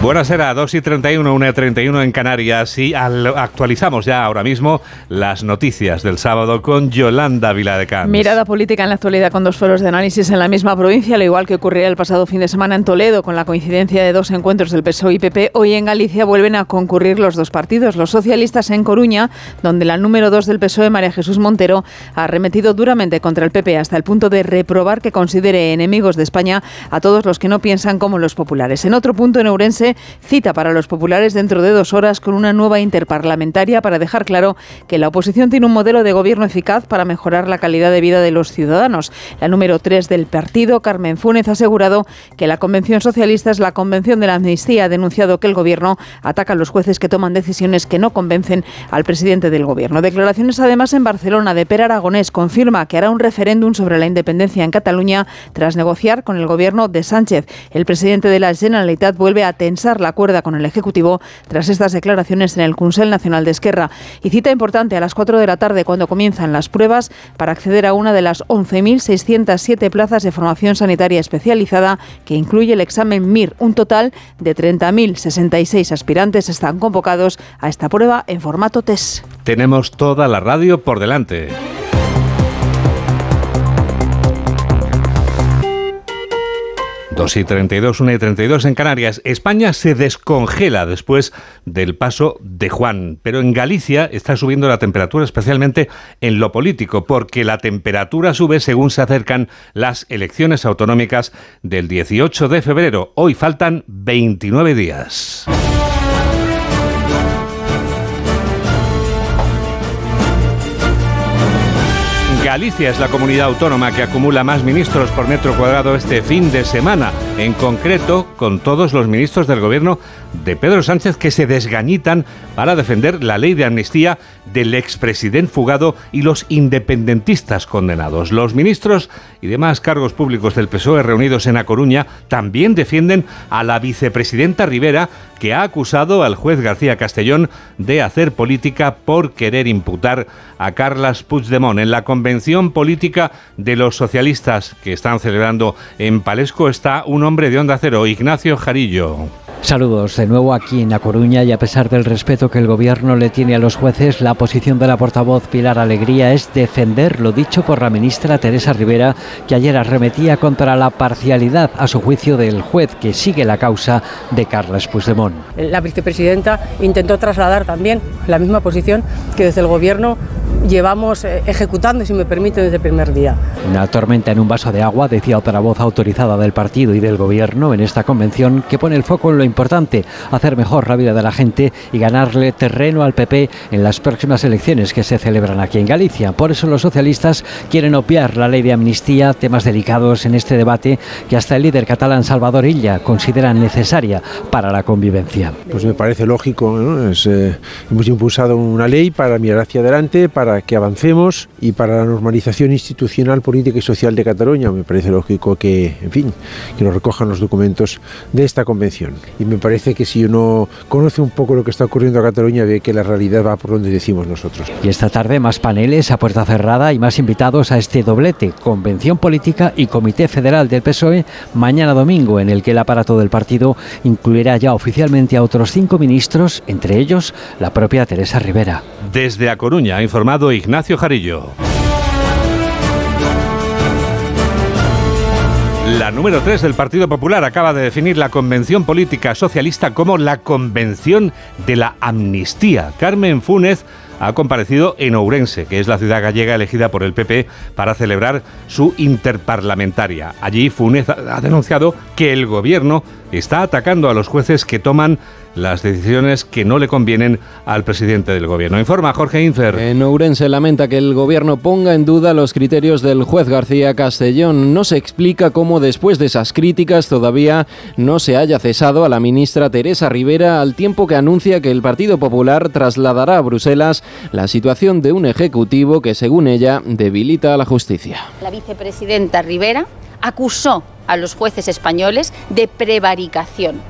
Buenas era 2 y 31, 1 y 31 en Canarias y al- actualizamos ya ahora mismo las noticias del sábado con Yolanda Viladecans. Mirada política en la actualidad con dos foros de análisis en la misma provincia, al igual que ocurría el pasado fin de semana en Toledo, con la coincidencia de dos encuentros del PSOE y PP. Hoy en Galicia vuelven a concurrir los dos partidos. Los socialistas en Coruña, donde la número dos del PSOE, María Jesús Montero, ha arremetido duramente contra el PP hasta el punto de reprobar que considere enemigos de España a todos los que no piensan como los populares. En otro punto, en Ourense, cita para los populares dentro de dos horas con una nueva interparlamentaria para dejar claro que la oposición tiene un modelo de gobierno eficaz para mejorar la calidad de vida de los ciudadanos. La número tres del partido, Carmen Funes, ha asegurado que la Convención Socialista es la Convención de la Amnistía. Ha denunciado que el gobierno ataca a los jueces que toman decisiones que no convencen al presidente del gobierno. Declaraciones además en Barcelona de Per Aragonés confirma que hará un referéndum sobre la independencia en Cataluña tras negociar con el gobierno de Sánchez. El presidente de la Generalitat vuelve a tensar la cuerda con el Ejecutivo tras estas declaraciones en el Consell Nacional de Esquerra. Y cita importante a las 4 de la tarde cuando comienzan las pruebas para acceder a una de las 11.607 plazas de formación sanitaria especializada que incluye el examen MIR. Un total de 30.066 aspirantes están convocados a esta prueba en formato test. Tenemos toda la radio por delante. Dos y 32, 1 y 32 en Canarias. España se descongela después del paso de Juan, pero en Galicia está subiendo la temperatura, especialmente en lo político, porque la temperatura sube según se acercan las elecciones autonómicas del 18 de febrero. Hoy faltan 29 días. Galicia es la comunidad autónoma que acumula más ministros por metro cuadrado este fin de semana, en concreto con todos los ministros del gobierno de Pedro Sánchez que se desgañitan para defender la ley de amnistía del expresidente fugado y los independentistas condenados. Los ministros y demás cargos públicos del PSOE reunidos en A Coruña también defienden a la vicepresidenta Rivera que ha acusado al juez García Castellón de hacer política por querer imputar a Carlas Puigdemont. En la convención política de los socialistas que están celebrando en Palesco está uno nombre de Onda Cero, Ignacio Jarillo. Saludos de nuevo aquí en La Coruña y a pesar del respeto que el gobierno le tiene a los jueces, la posición de la portavoz Pilar Alegría es defender lo dicho por la ministra Teresa Rivera, que ayer arremetía contra la parcialidad a su juicio del juez que sigue la causa de Carles Puigdemont. La vicepresidenta intentó trasladar también la misma posición que desde el gobierno llevamos eh, ejecutando, si me permite, desde el primer día. Una tormenta en un vaso de agua, decía otra voz autorizada del partido y del gobierno en esta convención, que pone el foco en lo importante, hacer mejor la vida de la gente y ganarle terreno al PP en las próximas elecciones que se celebran aquí en Galicia. Por eso los socialistas quieren obviar la ley de amnistía, temas delicados en este debate que hasta el líder catalán Salvador Illa considera necesaria para la convivencia. Pues me parece lógico, eh, hemos impulsado una ley para mirar hacia adelante, para que avancemos y para la normalización institucional, política y social de Cataluña. Me parece lógico que, en fin, que lo recojan los documentos de esta convención. Y me parece que si uno conoce un poco lo que está ocurriendo a Cataluña, ve que la realidad va por donde decimos nosotros. Y esta tarde más paneles a puerta cerrada y más invitados a este doblete, Convención Política y Comité Federal del PSOE, mañana domingo, en el que el aparato del partido incluirá ya oficialmente a otros cinco ministros, entre ellos la propia Teresa Rivera. Desde A Coruña ha informado Ignacio Jarillo. La número 3 del Partido Popular acaba de definir la convención política socialista como la convención de la amnistía. Carmen Funes ha comparecido en Ourense, que es la ciudad gallega elegida por el PP para celebrar su interparlamentaria. Allí Funes ha denunciado que el gobierno está atacando a los jueces que toman las decisiones que no le convienen al presidente del gobierno. Informa Jorge Infer. En Ourense lamenta que el gobierno ponga en duda los criterios del juez García Castellón. No se explica cómo después de esas críticas todavía no se haya cesado a la ministra Teresa Rivera al tiempo que anuncia que el Partido Popular trasladará a Bruselas la situación de un ejecutivo que según ella debilita a la justicia. La vicepresidenta Rivera acusó a los jueces españoles de prevaricación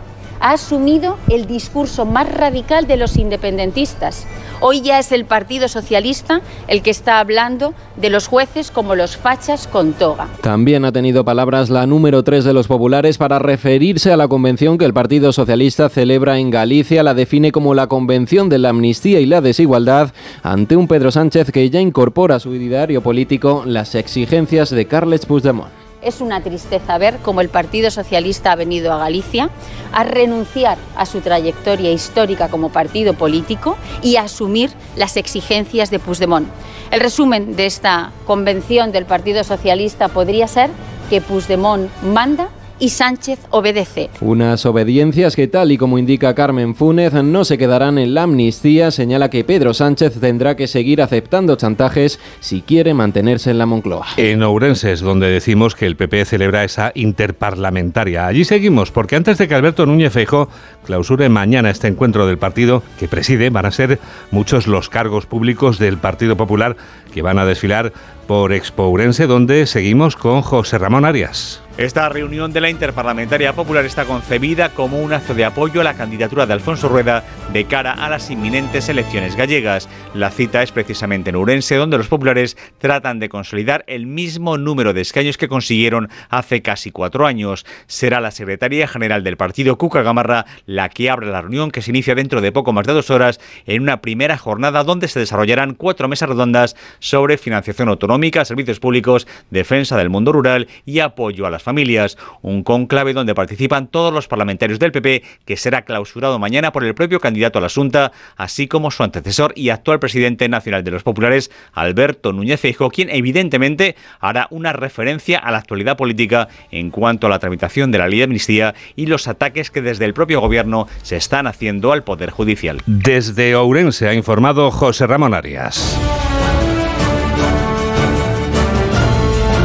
ha asumido el discurso más radical de los independentistas. Hoy ya es el Partido Socialista el que está hablando de los jueces como los fachas con toga. También ha tenido palabras la número 3 de los populares para referirse a la convención que el Partido Socialista celebra en Galicia. La define como la convención de la amnistía y la desigualdad ante un Pedro Sánchez que ya incorpora a su ideario político las exigencias de Carles Puigdemont. Es una tristeza ver cómo el Partido Socialista ha venido a Galicia a renunciar a su trayectoria histórica como partido político y a asumir las exigencias de Puigdemont. El resumen de esta convención del Partido Socialista podría ser que Puigdemont manda y Sánchez obedece. Unas obediencias que, tal y como indica Carmen Fúnez, no se quedarán en la amnistía. Señala que Pedro Sánchez tendrá que seguir aceptando chantajes si quiere mantenerse en la Moncloa. En Ourense es donde decimos que el PP celebra esa interparlamentaria. Allí seguimos, porque antes de que Alberto Núñez Feijóo clausure mañana este encuentro del partido que preside, van a ser muchos los cargos públicos del Partido Popular que van a desfilar por Expo Ourense, donde seguimos con José Ramón Arias. Esta reunión de la Interparlamentaria Popular está concebida como un acto de apoyo a la candidatura de Alfonso Rueda de cara a las inminentes elecciones gallegas. La cita es precisamente en Urense, donde los populares tratan de consolidar el mismo número de escaños que consiguieron hace casi cuatro años. Será la secretaria general del partido, Cuca Gamarra, la que abre la reunión que se inicia dentro de poco más de dos horas en una primera jornada donde se desarrollarán cuatro mesas redondas sobre financiación autonómica, servicios públicos, defensa del mundo rural y apoyo a las familias. Un conclave donde participan todos los parlamentarios del PP que será clausurado mañana por el propio candidato a la Asunta, así como su antecesor y actual presidente nacional de los populares, Alberto Núñez Feijóo, quien evidentemente hará una referencia a la actualidad política en cuanto a la tramitación de la ley de amnistía y los ataques que desde el propio gobierno se están haciendo al Poder Judicial. Desde Ourense ha informado José Ramón Arias.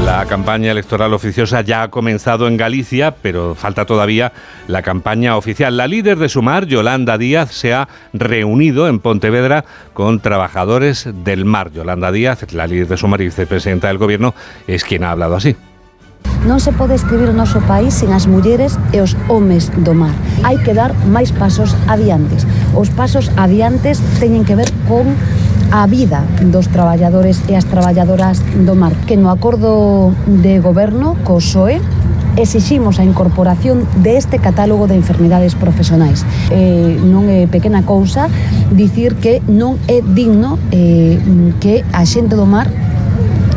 La campaña electoral oficiosa ya ha comenzado en Galicia, pero falta todavía la campaña oficial. La líder de Sumar, Yolanda Díaz, se ha reunido en Pontevedra con trabajadores del mar. Yolanda Díaz, la líder de Sumar y vicepresidenta del Gobierno, es quien ha hablado así. Non se pode escribir o noso país sen as mulleres e os homes do mar. Hai que dar máis pasos adiantes. Os pasos adiantes teñen que ver con a vida dos traballadores e as traballadoras do mar, que no acordo de goberno co SOE exiximos a incorporación deste catálogo de enfermidades profesionais. Eh, non é pequena cousa dicir que non é digno eh, que a xente do mar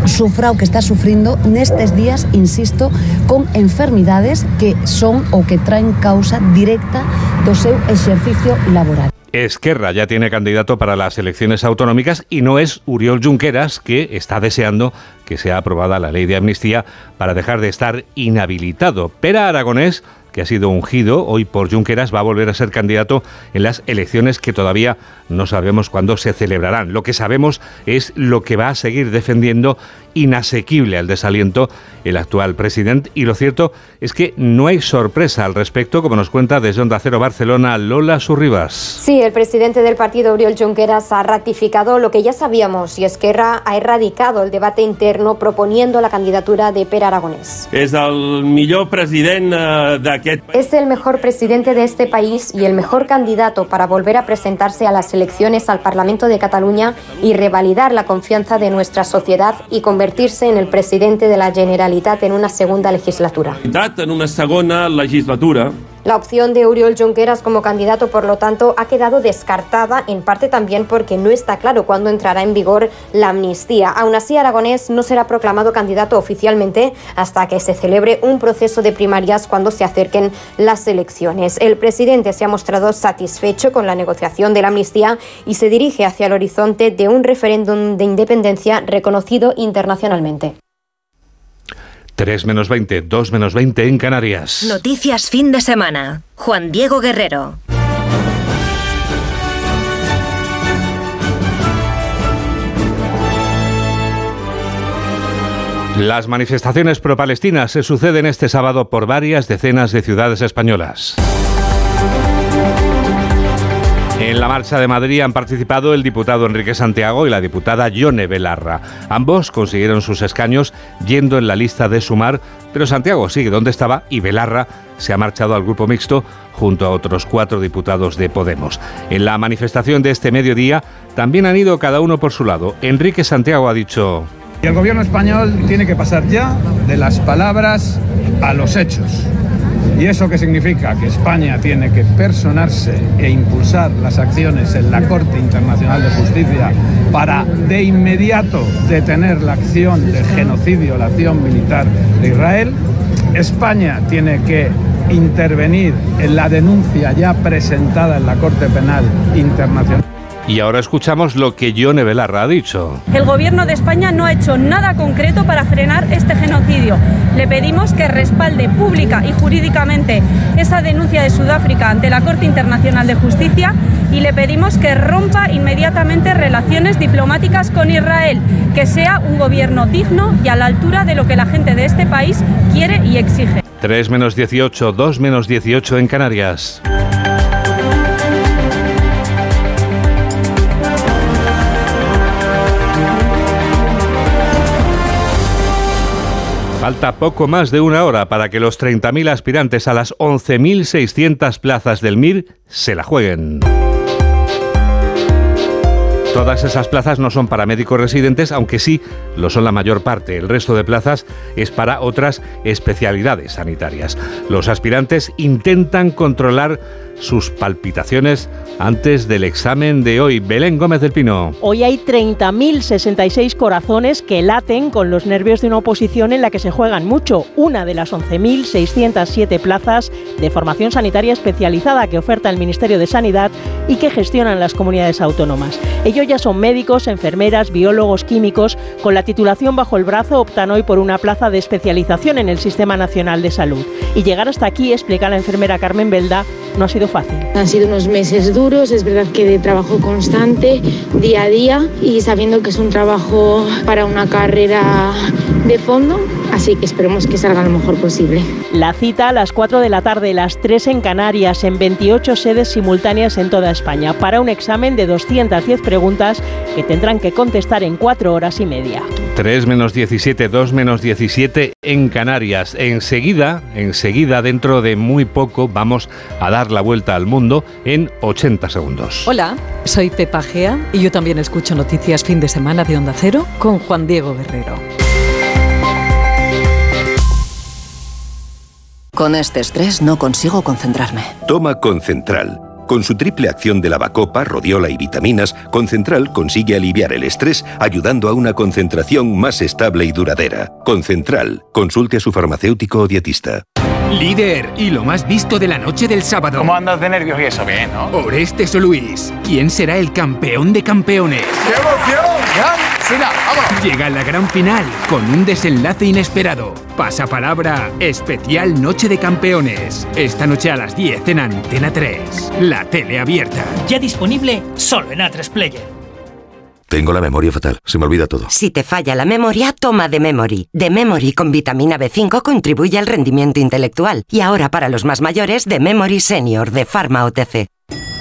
sufra o que está sufrindo nestes días, insisto, con enfermidades que son o que traen causa directa do seu exercicio laboral. Esquerra ya tiene candidato para las elecciones autonómicas y no es Uriol Junqueras, que está deseando que sea aprobada la ley de amnistía para dejar de estar inhabilitado. Pera Aragonés que ha sido ungido hoy por Junqueras, va a volver a ser candidato en las elecciones que todavía no sabemos cuándo se celebrarán. Lo que sabemos es lo que va a seguir defendiendo inasequible al desaliento el actual presidente y lo cierto es que no hay sorpresa al respecto, como nos cuenta desde Onda Cero Barcelona Lola Surribas. Sí, el presidente del partido Oriol Junqueras ha ratificado lo que ya sabíamos y Esquerra ha erradicado el debate interno proponiendo la candidatura de Per Aragonés. Es el millor president eh, d'aquest Es el mejor presidente de este país y el mejor candidato para volver a presentarse a las elecciones al Parlamento de Cataluña y revalidar la confianza de nuestra sociedad y convertirse en el presidente de la Generalitat en una segunda legislatura. en una segona legislatura. La opción de Uriol Junqueras como candidato, por lo tanto, ha quedado descartada, en parte también porque no está claro cuándo entrará en vigor la amnistía. Aún así, Aragonés no será proclamado candidato oficialmente hasta que se celebre un proceso de primarias cuando se acerquen las elecciones. El presidente se ha mostrado satisfecho con la negociación de la amnistía y se dirige hacia el horizonte de un referéndum de independencia reconocido internacionalmente. 3 menos 20, 2 menos 20 en Canarias. Noticias fin de semana. Juan Diego Guerrero. Las manifestaciones pro-palestinas se suceden este sábado por varias decenas de ciudades españolas. En la marcha de Madrid han participado el diputado Enrique Santiago y la diputada Yone Belarra. Ambos consiguieron sus escaños yendo en la lista de sumar, pero Santiago sigue donde estaba y Belarra se ha marchado al grupo mixto junto a otros cuatro diputados de Podemos. En la manifestación de este mediodía también han ido cada uno por su lado. Enrique Santiago ha dicho... Y el gobierno español tiene que pasar ya de las palabras a los hechos. ¿Y eso qué significa? Que España tiene que personarse e impulsar las acciones en la Corte Internacional de Justicia para de inmediato detener la acción de genocidio, la acción militar de Israel. España tiene que intervenir en la denuncia ya presentada en la Corte Penal Internacional. Y ahora escuchamos lo que Yone Belarra ha dicho. El gobierno de España no ha hecho nada concreto para frenar este genocidio. Le pedimos que respalde pública y jurídicamente esa denuncia de Sudáfrica ante la Corte Internacional de Justicia y le pedimos que rompa inmediatamente relaciones diplomáticas con Israel, que sea un gobierno digno y a la altura de lo que la gente de este país quiere y exige. 3 menos 18, 2 menos 18 en Canarias. Falta poco más de una hora para que los 30.000 aspirantes a las 11.600 plazas del MIR se la jueguen. Todas esas plazas no son para médicos residentes, aunque sí lo son la mayor parte. El resto de plazas es para otras especialidades sanitarias. Los aspirantes intentan controlar sus palpitaciones antes del examen de hoy. Belén Gómez del Pino. Hoy hay 30.066 corazones que laten con los nervios de una oposición en la que se juegan mucho. Una de las 11.607 plazas de formación sanitaria especializada que oferta el Ministerio de Sanidad y que gestionan las comunidades autónomas. Ellos ya son médicos, enfermeras, biólogos, químicos. Con la titulación bajo el brazo optan hoy por una plaza de especialización en el Sistema Nacional de Salud. Y llegar hasta aquí, explica la enfermera Carmen Belda, no ha sido Han sido unos meses duros, es verdad que de trabajo constante, día a día, y sabiendo que es un trabajo para una carrera de fondo, así que esperemos que salga lo mejor posible. La cita a las 4 de la tarde, las 3 en Canarias, en 28 sedes simultáneas en toda España, para un examen de 210 preguntas que tendrán que contestar en 4 horas y media. 3 menos 17, 2 menos 17 en Canarias. Enseguida, enseguida, dentro de muy poco, vamos a dar la vuelta al mundo en 80 segundos. Hola, soy Pepa Gea y yo también escucho noticias fin de semana de Onda Cero con Juan Diego Guerrero. Con este estrés no consigo concentrarme. Toma Concentral. Con su triple acción de lavacopa, rodiola y vitaminas, Concentral consigue aliviar el estrés ayudando a una concentración más estable y duradera. Concentral. Consulte a su farmacéutico o dietista. Líder y lo más visto de la noche del sábado. ¿Cómo andas de nervios y eso? Bien, ¿no? Orestes o Luis. ¿Quién será el campeón de campeones? ¡Qué emoción! Llega la gran final con un desenlace inesperado. Pasapalabra especial Noche de Campeones. Esta noche a las 10 en Antena 3. La tele abierta. Ya disponible solo en A3 Player. Tengo la memoria fatal, se me olvida todo. Si te falla la memoria, toma de Memory. De Memory con vitamina B5 contribuye al rendimiento intelectual. Y ahora para los más mayores, de Memory Senior de Pharma OTC.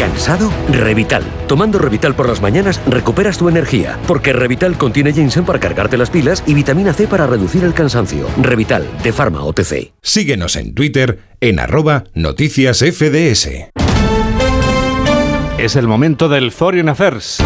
¿Cansado? Revital. Tomando Revital por las mañanas recuperas tu energía, porque Revital contiene ginseng para cargarte las pilas y vitamina C para reducir el cansancio. Revital, de Pharma OTC. Síguenos en Twitter en arroba noticias FDS. Es el momento del Foreign Affairs.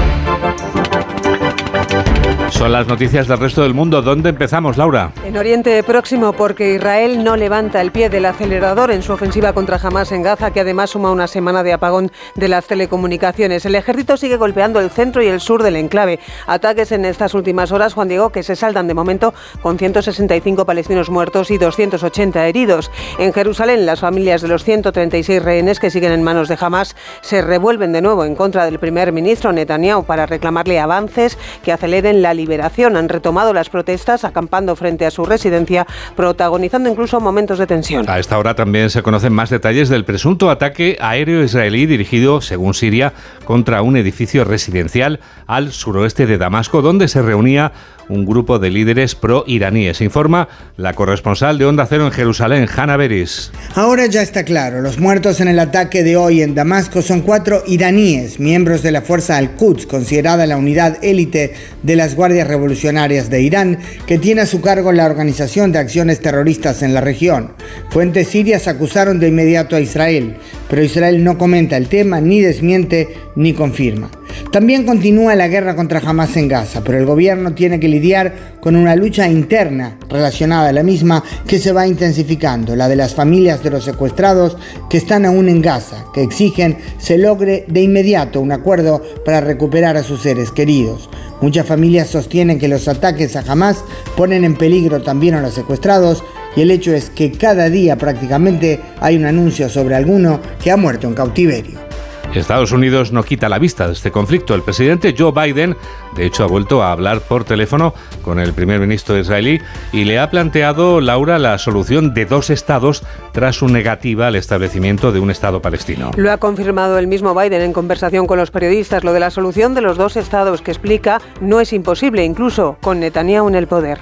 Son las noticias del resto del mundo. ¿Dónde empezamos, Laura? En Oriente Próximo, porque Israel no levanta el pie del acelerador en su ofensiva contra Hamas en Gaza, que además suma una semana de apagón de las telecomunicaciones. El ejército sigue golpeando el centro y el sur del enclave. Ataques en estas últimas horas, Juan Diego, que se saldan de momento con 165 palestinos muertos y 280 heridos. En Jerusalén, las familias de los 136 rehenes que siguen en manos de Hamas se revuelven de nuevo en contra del primer ministro Netanyahu para reclamarle avances que aceleren la liberación. Han retomado las protestas acampando frente a su residencia, protagonizando incluso momentos de tensión. A esta hora también se conocen más detalles del presunto ataque aéreo israelí dirigido, según Siria, contra un edificio residencial al suroeste de Damasco, donde se reunía un grupo de líderes pro-iraníes. Informa la corresponsal de Onda Cero en Jerusalén, Hanna Beris. Ahora ya está claro, los muertos en el ataque de hoy en Damasco son cuatro iraníes, miembros de la fuerza Al-Quds, considerada la unidad élite de las Guardias Revolucionarias de Irán, que tiene a su cargo la organización de acciones terroristas en la región. Fuentes sirias acusaron de inmediato a Israel, pero Israel no comenta el tema, ni desmiente, ni confirma. También continúa la guerra contra Hamas en Gaza, pero el gobierno tiene que lidiar con una lucha interna relacionada a la misma que se va intensificando, la de las familias de los secuestrados que están aún en Gaza, que exigen se logre de inmediato un acuerdo para recuperar a sus seres queridos. Muchas familias sostienen que los ataques a Hamas ponen en peligro también a los secuestrados y el hecho es que cada día prácticamente hay un anuncio sobre alguno que ha muerto en cautiverio. Estados Unidos no quita la vista de este conflicto. El presidente Joe Biden, de hecho, ha vuelto a hablar por teléfono con el primer ministro israelí y le ha planteado, Laura, la solución de dos estados tras su negativa al establecimiento de un Estado palestino. Lo ha confirmado el mismo Biden en conversación con los periodistas. Lo de la solución de los dos estados que explica no es imposible, incluso con Netanyahu en el poder.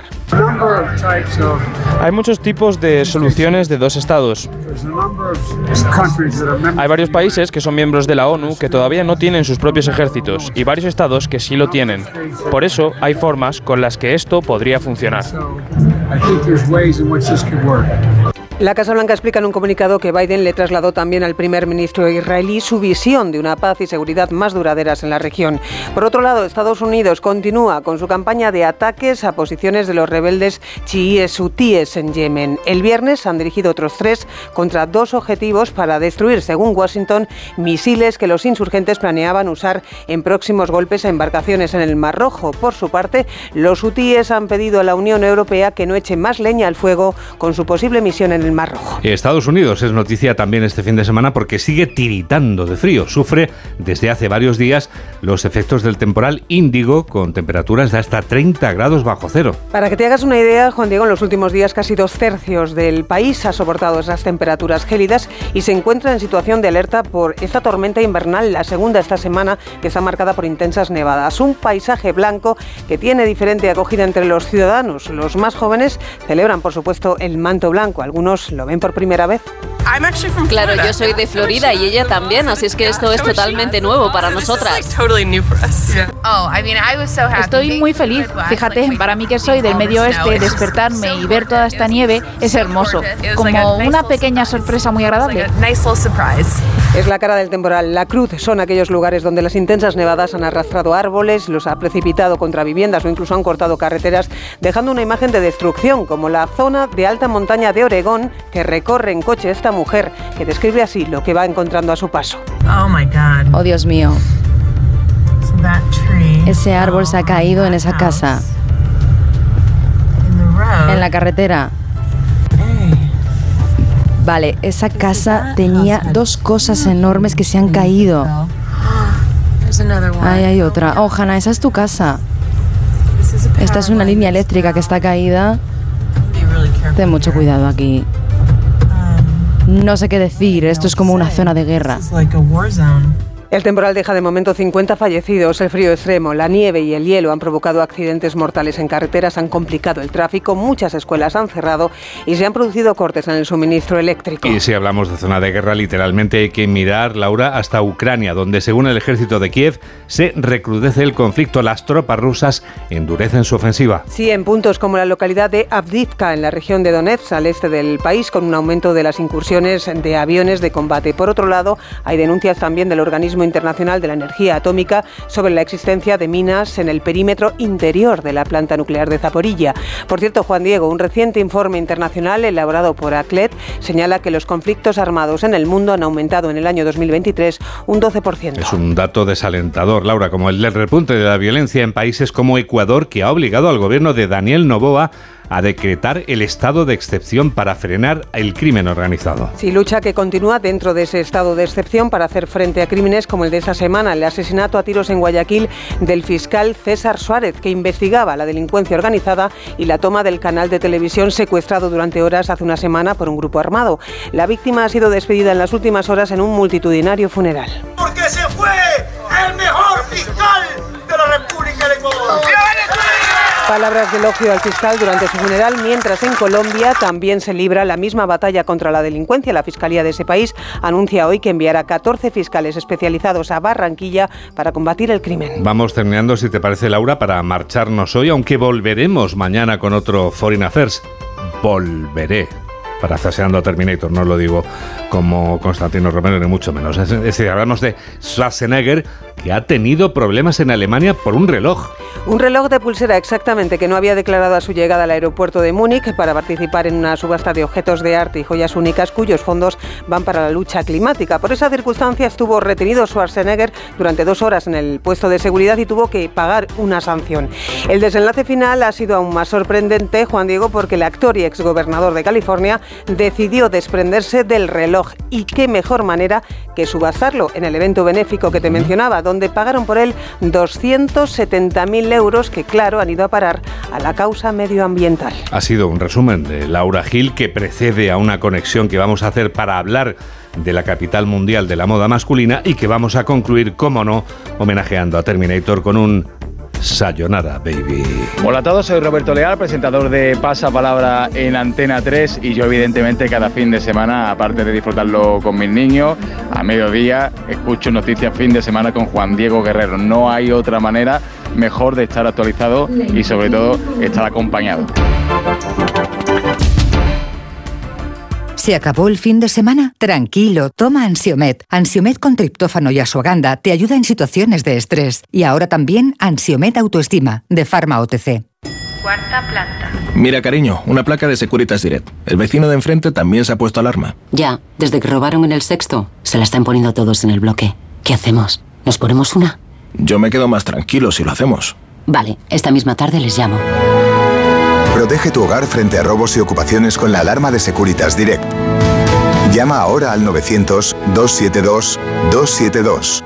Hay muchos tipos de soluciones de dos estados. Hay varios países que son miembros de la ONU que todavía no tienen sus propios ejércitos y varios estados que sí lo tienen. Por eso hay formas con las que esto podría funcionar. La Casa Blanca explica en un comunicado que Biden le trasladó también al primer ministro israelí su visión de una paz y seguridad más duraderas en la región. Por otro lado, Estados Unidos continúa con su campaña de ataques a posiciones de los rebeldes chiíes hutíes en Yemen. El viernes han dirigido otros tres contra dos objetivos para destruir, según Washington, misiles que los insurgentes planeaban usar en próximos golpes a embarcaciones en el Mar Rojo. Por su parte, los hutíes han pedido a la Unión Europea que no eche más leña al fuego con su posible misión en el Mar Rojo. Estados Unidos es noticia también este fin de semana porque sigue tiritando de frío. Sufre desde hace varios días los efectos del temporal índigo con temperaturas de hasta 30 grados bajo cero. Para que te hagas una idea, Juan Diego, en los últimos días casi dos tercios del país ha soportado esas temperaturas gélidas y se encuentra en situación de alerta por esta tormenta invernal, la segunda esta semana, que está marcada por intensas nevadas. Un paisaje blanco que tiene diferente acogida entre los ciudadanos. Los más jóvenes celebran, por supuesto, el manto blanco. Algunos lo ven por primera vez. Claro, yo soy de Florida y ella también, así es que esto es totalmente nuevo para nosotras. Oh, Estoy muy feliz. Fíjate, para mí que soy del medio oeste, despertarme y ver toda esta nieve es hermoso. Como una pequeña sorpresa muy agradable. Es la cara del temporal. La Cruz son aquellos lugares donde las intensas nevadas han arrastrado árboles, los ha precipitado contra viviendas o incluso han cortado carreteras, dejando una imagen de destrucción, como la zona de alta montaña de Oregón que recorre en coche esta mujer, que describe así lo que va encontrando a su paso. Oh, Dios mío. Ese árbol se ha caído en esa casa. En la carretera. Vale, esa casa tenía dos cosas enormes que se han caído. Ahí hay otra. Oh, Hannah, esa es tu casa. Esta es una línea eléctrica que está caída. Ten mucho cuidado aquí. No sé qué decir, esto es como una zona de guerra. El temporal deja de momento 50 fallecidos. El frío extremo, la nieve y el hielo han provocado accidentes mortales en carreteras, han complicado el tráfico, muchas escuelas han cerrado y se han producido cortes en el suministro eléctrico. Y si hablamos de zona de guerra, literalmente hay que mirar, Laura, hasta Ucrania, donde según el ejército de Kiev se recrudece el conflicto. Las tropas rusas endurecen su ofensiva. Sí, en puntos como la localidad de Avdivka, en la región de Donetsk, al este del país, con un aumento de las incursiones de aviones de combate. Por otro lado, hay denuncias también del organismo Internacional de la Energía Atómica sobre la existencia de minas en el perímetro interior de la planta nuclear de Zaporilla. Por cierto, Juan Diego, un reciente informe internacional elaborado por ACLED señala que los conflictos armados en el mundo han aumentado en el año 2023 un 12%. Es un dato desalentador, Laura, como el repunte de la violencia en países como Ecuador, que ha obligado al gobierno de Daniel Novoa a decretar el estado de excepción para frenar el crimen organizado. Sí, lucha que continúa dentro de ese estado de excepción para hacer frente a crímenes como el de esta semana, el asesinato a tiros en Guayaquil del fiscal César Suárez, que investigaba la delincuencia organizada y la toma del canal de televisión secuestrado durante horas hace una semana por un grupo armado. La víctima ha sido despedida en las últimas horas en un multitudinario funeral. Porque se fue el mejor fiscal de la República de Ecuador. Palabras de elogio al fiscal durante su funeral, mientras en Colombia también se libra la misma batalla contra la delincuencia. La Fiscalía de ese país anuncia hoy que enviará 14 fiscales especializados a Barranquilla para combatir el crimen. Vamos terminando, si te parece, Laura, para marcharnos hoy, aunque volveremos mañana con otro Foreign Affairs. Volveré parafraseando a Terminator, no lo digo como Constantino Romero ni mucho menos. Es decir, hablamos de Schwarzenegger que ha tenido problemas en Alemania por un reloj. Un reloj de pulsera exactamente que no había declarado a su llegada al aeropuerto de Múnich para participar en una subasta de objetos de arte y joyas únicas cuyos fondos van para la lucha climática. Por esa circunstancia estuvo retenido Schwarzenegger durante dos horas en el puesto de seguridad y tuvo que pagar una sanción. El desenlace final ha sido aún más sorprendente, Juan Diego, porque el actor y exgobernador de California decidió desprenderse del reloj y qué mejor manera que subastarlo en el evento benéfico que te mencionaba, donde pagaron por él 270.000 euros que, claro, han ido a parar a la causa medioambiental. Ha sido un resumen de Laura Gil que precede a una conexión que vamos a hacer para hablar de la capital mundial de la moda masculina y que vamos a concluir, como no, homenajeando a Terminator con un Sayonara, baby. Hola a todos, soy Roberto Leal, presentador de Pasa Palabra en Antena 3 y yo evidentemente cada fin de semana, aparte de disfrutarlo con mis niños, a mediodía escucho noticias fin de semana con Juan Diego Guerrero. No hay otra manera mejor de estar actualizado y sobre todo estar acompañado. ¿Se acabó el fin de semana? Tranquilo, toma Ansiomet. Ansiomet con triptófano y asuaganda te ayuda en situaciones de estrés. Y ahora también Ansiomet Autoestima, de Pharma OTC. Cuarta planta. Mira, cariño, una placa de Securitas Direct. El vecino de enfrente también se ha puesto alarma. Ya, desde que robaron en el sexto, se la están poniendo todos en el bloque. ¿Qué hacemos? ¿Nos ponemos una? Yo me quedo más tranquilo si lo hacemos. Vale, esta misma tarde les llamo. Protege tu hogar frente a robos y ocupaciones con la alarma de Securitas Direct. Llama ahora al 900-272-272.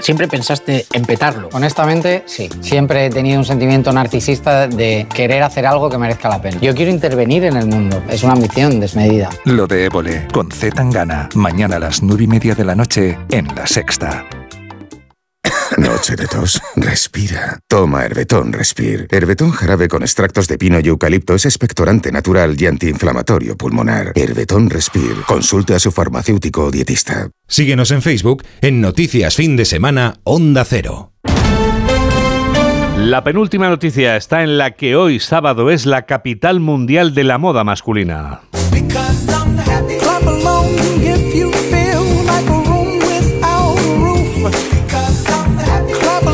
¿Siempre pensaste en petarlo? Honestamente, sí. Siempre he tenido un sentimiento narcisista de querer hacer algo que merezca la pena. Yo quiero intervenir en el mundo. Es una ambición desmedida. Lo de Évole, con Z Tangana. Mañana a las nueve y media de la noche en La Sexta. Noche de tos. Respira. Toma Herbetón Respir. Herbetón jarabe con extractos de pino y eucalipto es expectorante natural y antiinflamatorio pulmonar. Herbetón Respir. Consulte a su farmacéutico o dietista. Síguenos en Facebook en Noticias Fin de Semana Onda Cero. La penúltima noticia está en la que hoy sábado es la capital mundial de la moda masculina.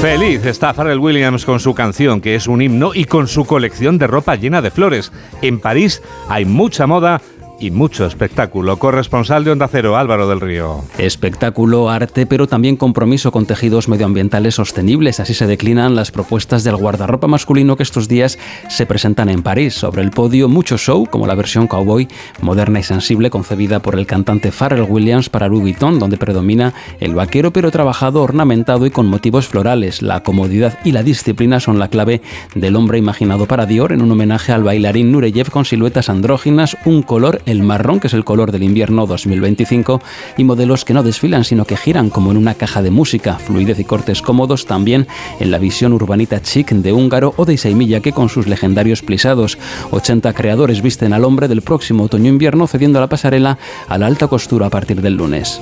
Feliz está Pharrell Williams con su canción, que es un himno, y con su colección de ropa llena de flores. En París hay mucha moda y mucho espectáculo. Corresponsal de Onda Cero, Álvaro del Río. Espectáculo, arte, pero también compromiso con tejidos medioambientales sostenibles. Así se declinan las propuestas del guardarropa masculino que estos días se presentan en París. Sobre el podio, mucho show, como la versión cowboy, moderna y sensible, concebida por el cantante Pharrell Williams para Louis Vuitton, donde predomina el vaquero, pero trabajado, ornamentado y con motivos florales. La comodidad y la disciplina son la clave del hombre imaginado para Dior en un homenaje al bailarín Nureyev con siluetas andróginas, un color el marrón, que es el color del invierno 2025, y modelos que no desfilan, sino que giran como en una caja de música, fluidez y cortes cómodos también en la visión urbanita chic de Húngaro o de Isaimilla, que con sus legendarios plisados. 80 creadores visten al hombre del próximo otoño-invierno, cediendo la pasarela a la alta costura a partir del lunes.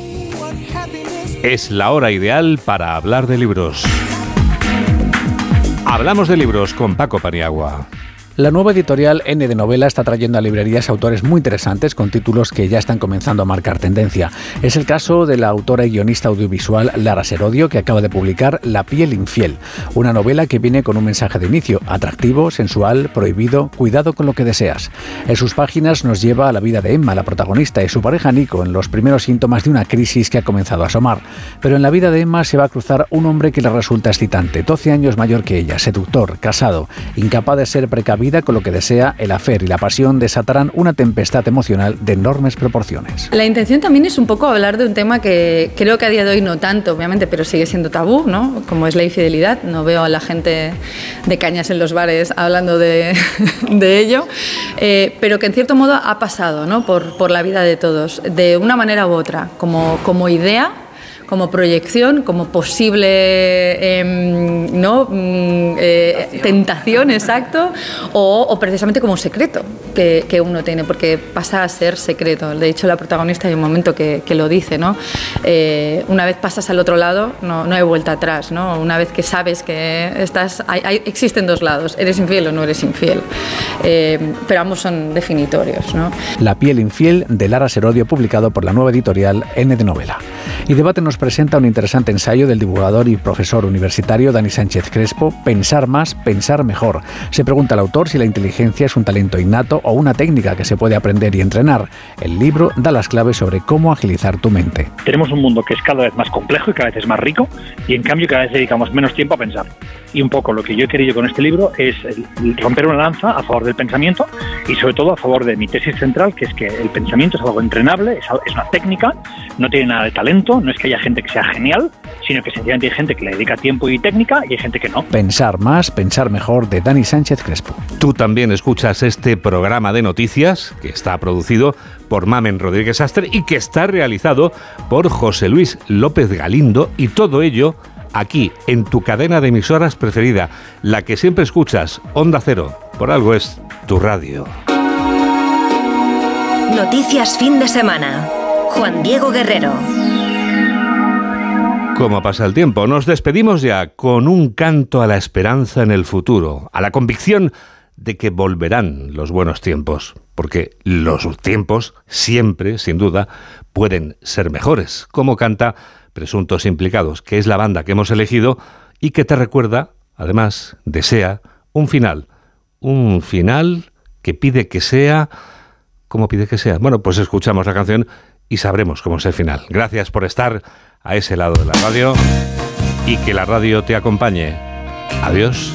Es la hora ideal para hablar de libros. Hablamos de libros con Paco Paniagua. La nueva editorial N de novela está trayendo a librerías autores muy interesantes con títulos que ya están comenzando a marcar tendencia. Es el caso de la autora y guionista audiovisual Lara Serodio, que acaba de publicar La piel infiel, una novela que viene con un mensaje de inicio, atractivo, sensual, prohibido, cuidado con lo que deseas. En sus páginas nos lleva a la vida de Emma, la protagonista, y su pareja Nico, en los primeros síntomas de una crisis que ha comenzado a asomar. Pero en la vida de Emma se va a cruzar un hombre que le resulta excitante, 12 años mayor que ella, seductor, casado, incapaz de ser precavido con lo que desea, el afer y la pasión desatarán una tempestad emocional de enormes proporciones. La intención también es un poco hablar de un tema que creo que a día de hoy no tanto, obviamente, pero sigue siendo tabú, ¿no? Como es la infidelidad. No veo a la gente de cañas en los bares hablando de, de ello, eh, pero que en cierto modo ha pasado, ¿no? Por, por la vida de todos, de una manera u otra, como, como idea como proyección, como posible em, ¿no? Mm, eh, tentación, exacto, o, precisamente como secreto que, que, uno tiene, porque pasa a ser secreto. De hecho, la protagonista hay un momento que, que lo dice, ¿no? Eh, una vez pasas al otro lado, no, no, hay vuelta atrás, ¿no? Una vez que sabes que estás, hay, existen dos lados, eres infiel o no eres infiel, eh, pero ambos son definitorios, ¿no? La piel infiel de Lara Serodio, publicado por la nueva editorial N de Novela. Y debate nos presenta un interesante ensayo del divulgador y profesor universitario Dani Sánchez Crespo, Pensar más, pensar mejor. Se pregunta al autor si la inteligencia es un talento innato o una técnica que se puede aprender y entrenar. El libro da las claves sobre cómo agilizar tu mente. Tenemos un mundo que es cada vez más complejo y cada vez es más rico y en cambio cada vez dedicamos menos tiempo a pensar. Y un poco lo que yo he querido con este libro es romper una lanza a favor del pensamiento y sobre todo a favor de mi tesis central, que es que el pensamiento es algo entrenable, es una técnica, no tiene nada de talento, no es que haya gente que sea genial, sino que sencillamente hay gente que le dedica tiempo y técnica y hay gente que no. Pensar más, pensar mejor de Dani Sánchez Crespo. Tú también escuchas este programa de noticias que está producido por Mamen Rodríguez Astre y que está realizado por José Luis López Galindo y todo ello aquí, en tu cadena de emisoras preferida, la que siempre escuchas, Onda Cero. Por algo es tu radio. Noticias fin de semana. Juan Diego Guerrero. ¿Cómo pasa el tiempo? Nos despedimos ya con un canto a la esperanza en el futuro, a la convicción de que volverán los buenos tiempos, porque los tiempos siempre, sin duda, pueden ser mejores, como canta Presuntos Implicados, que es la banda que hemos elegido y que te recuerda, además, desea un final, un final que pide que sea... ¿Cómo pide que sea? Bueno, pues escuchamos la canción y sabremos cómo es el final. Gracias por estar a ese lado de la radio y que la radio te acompañe. Adiós.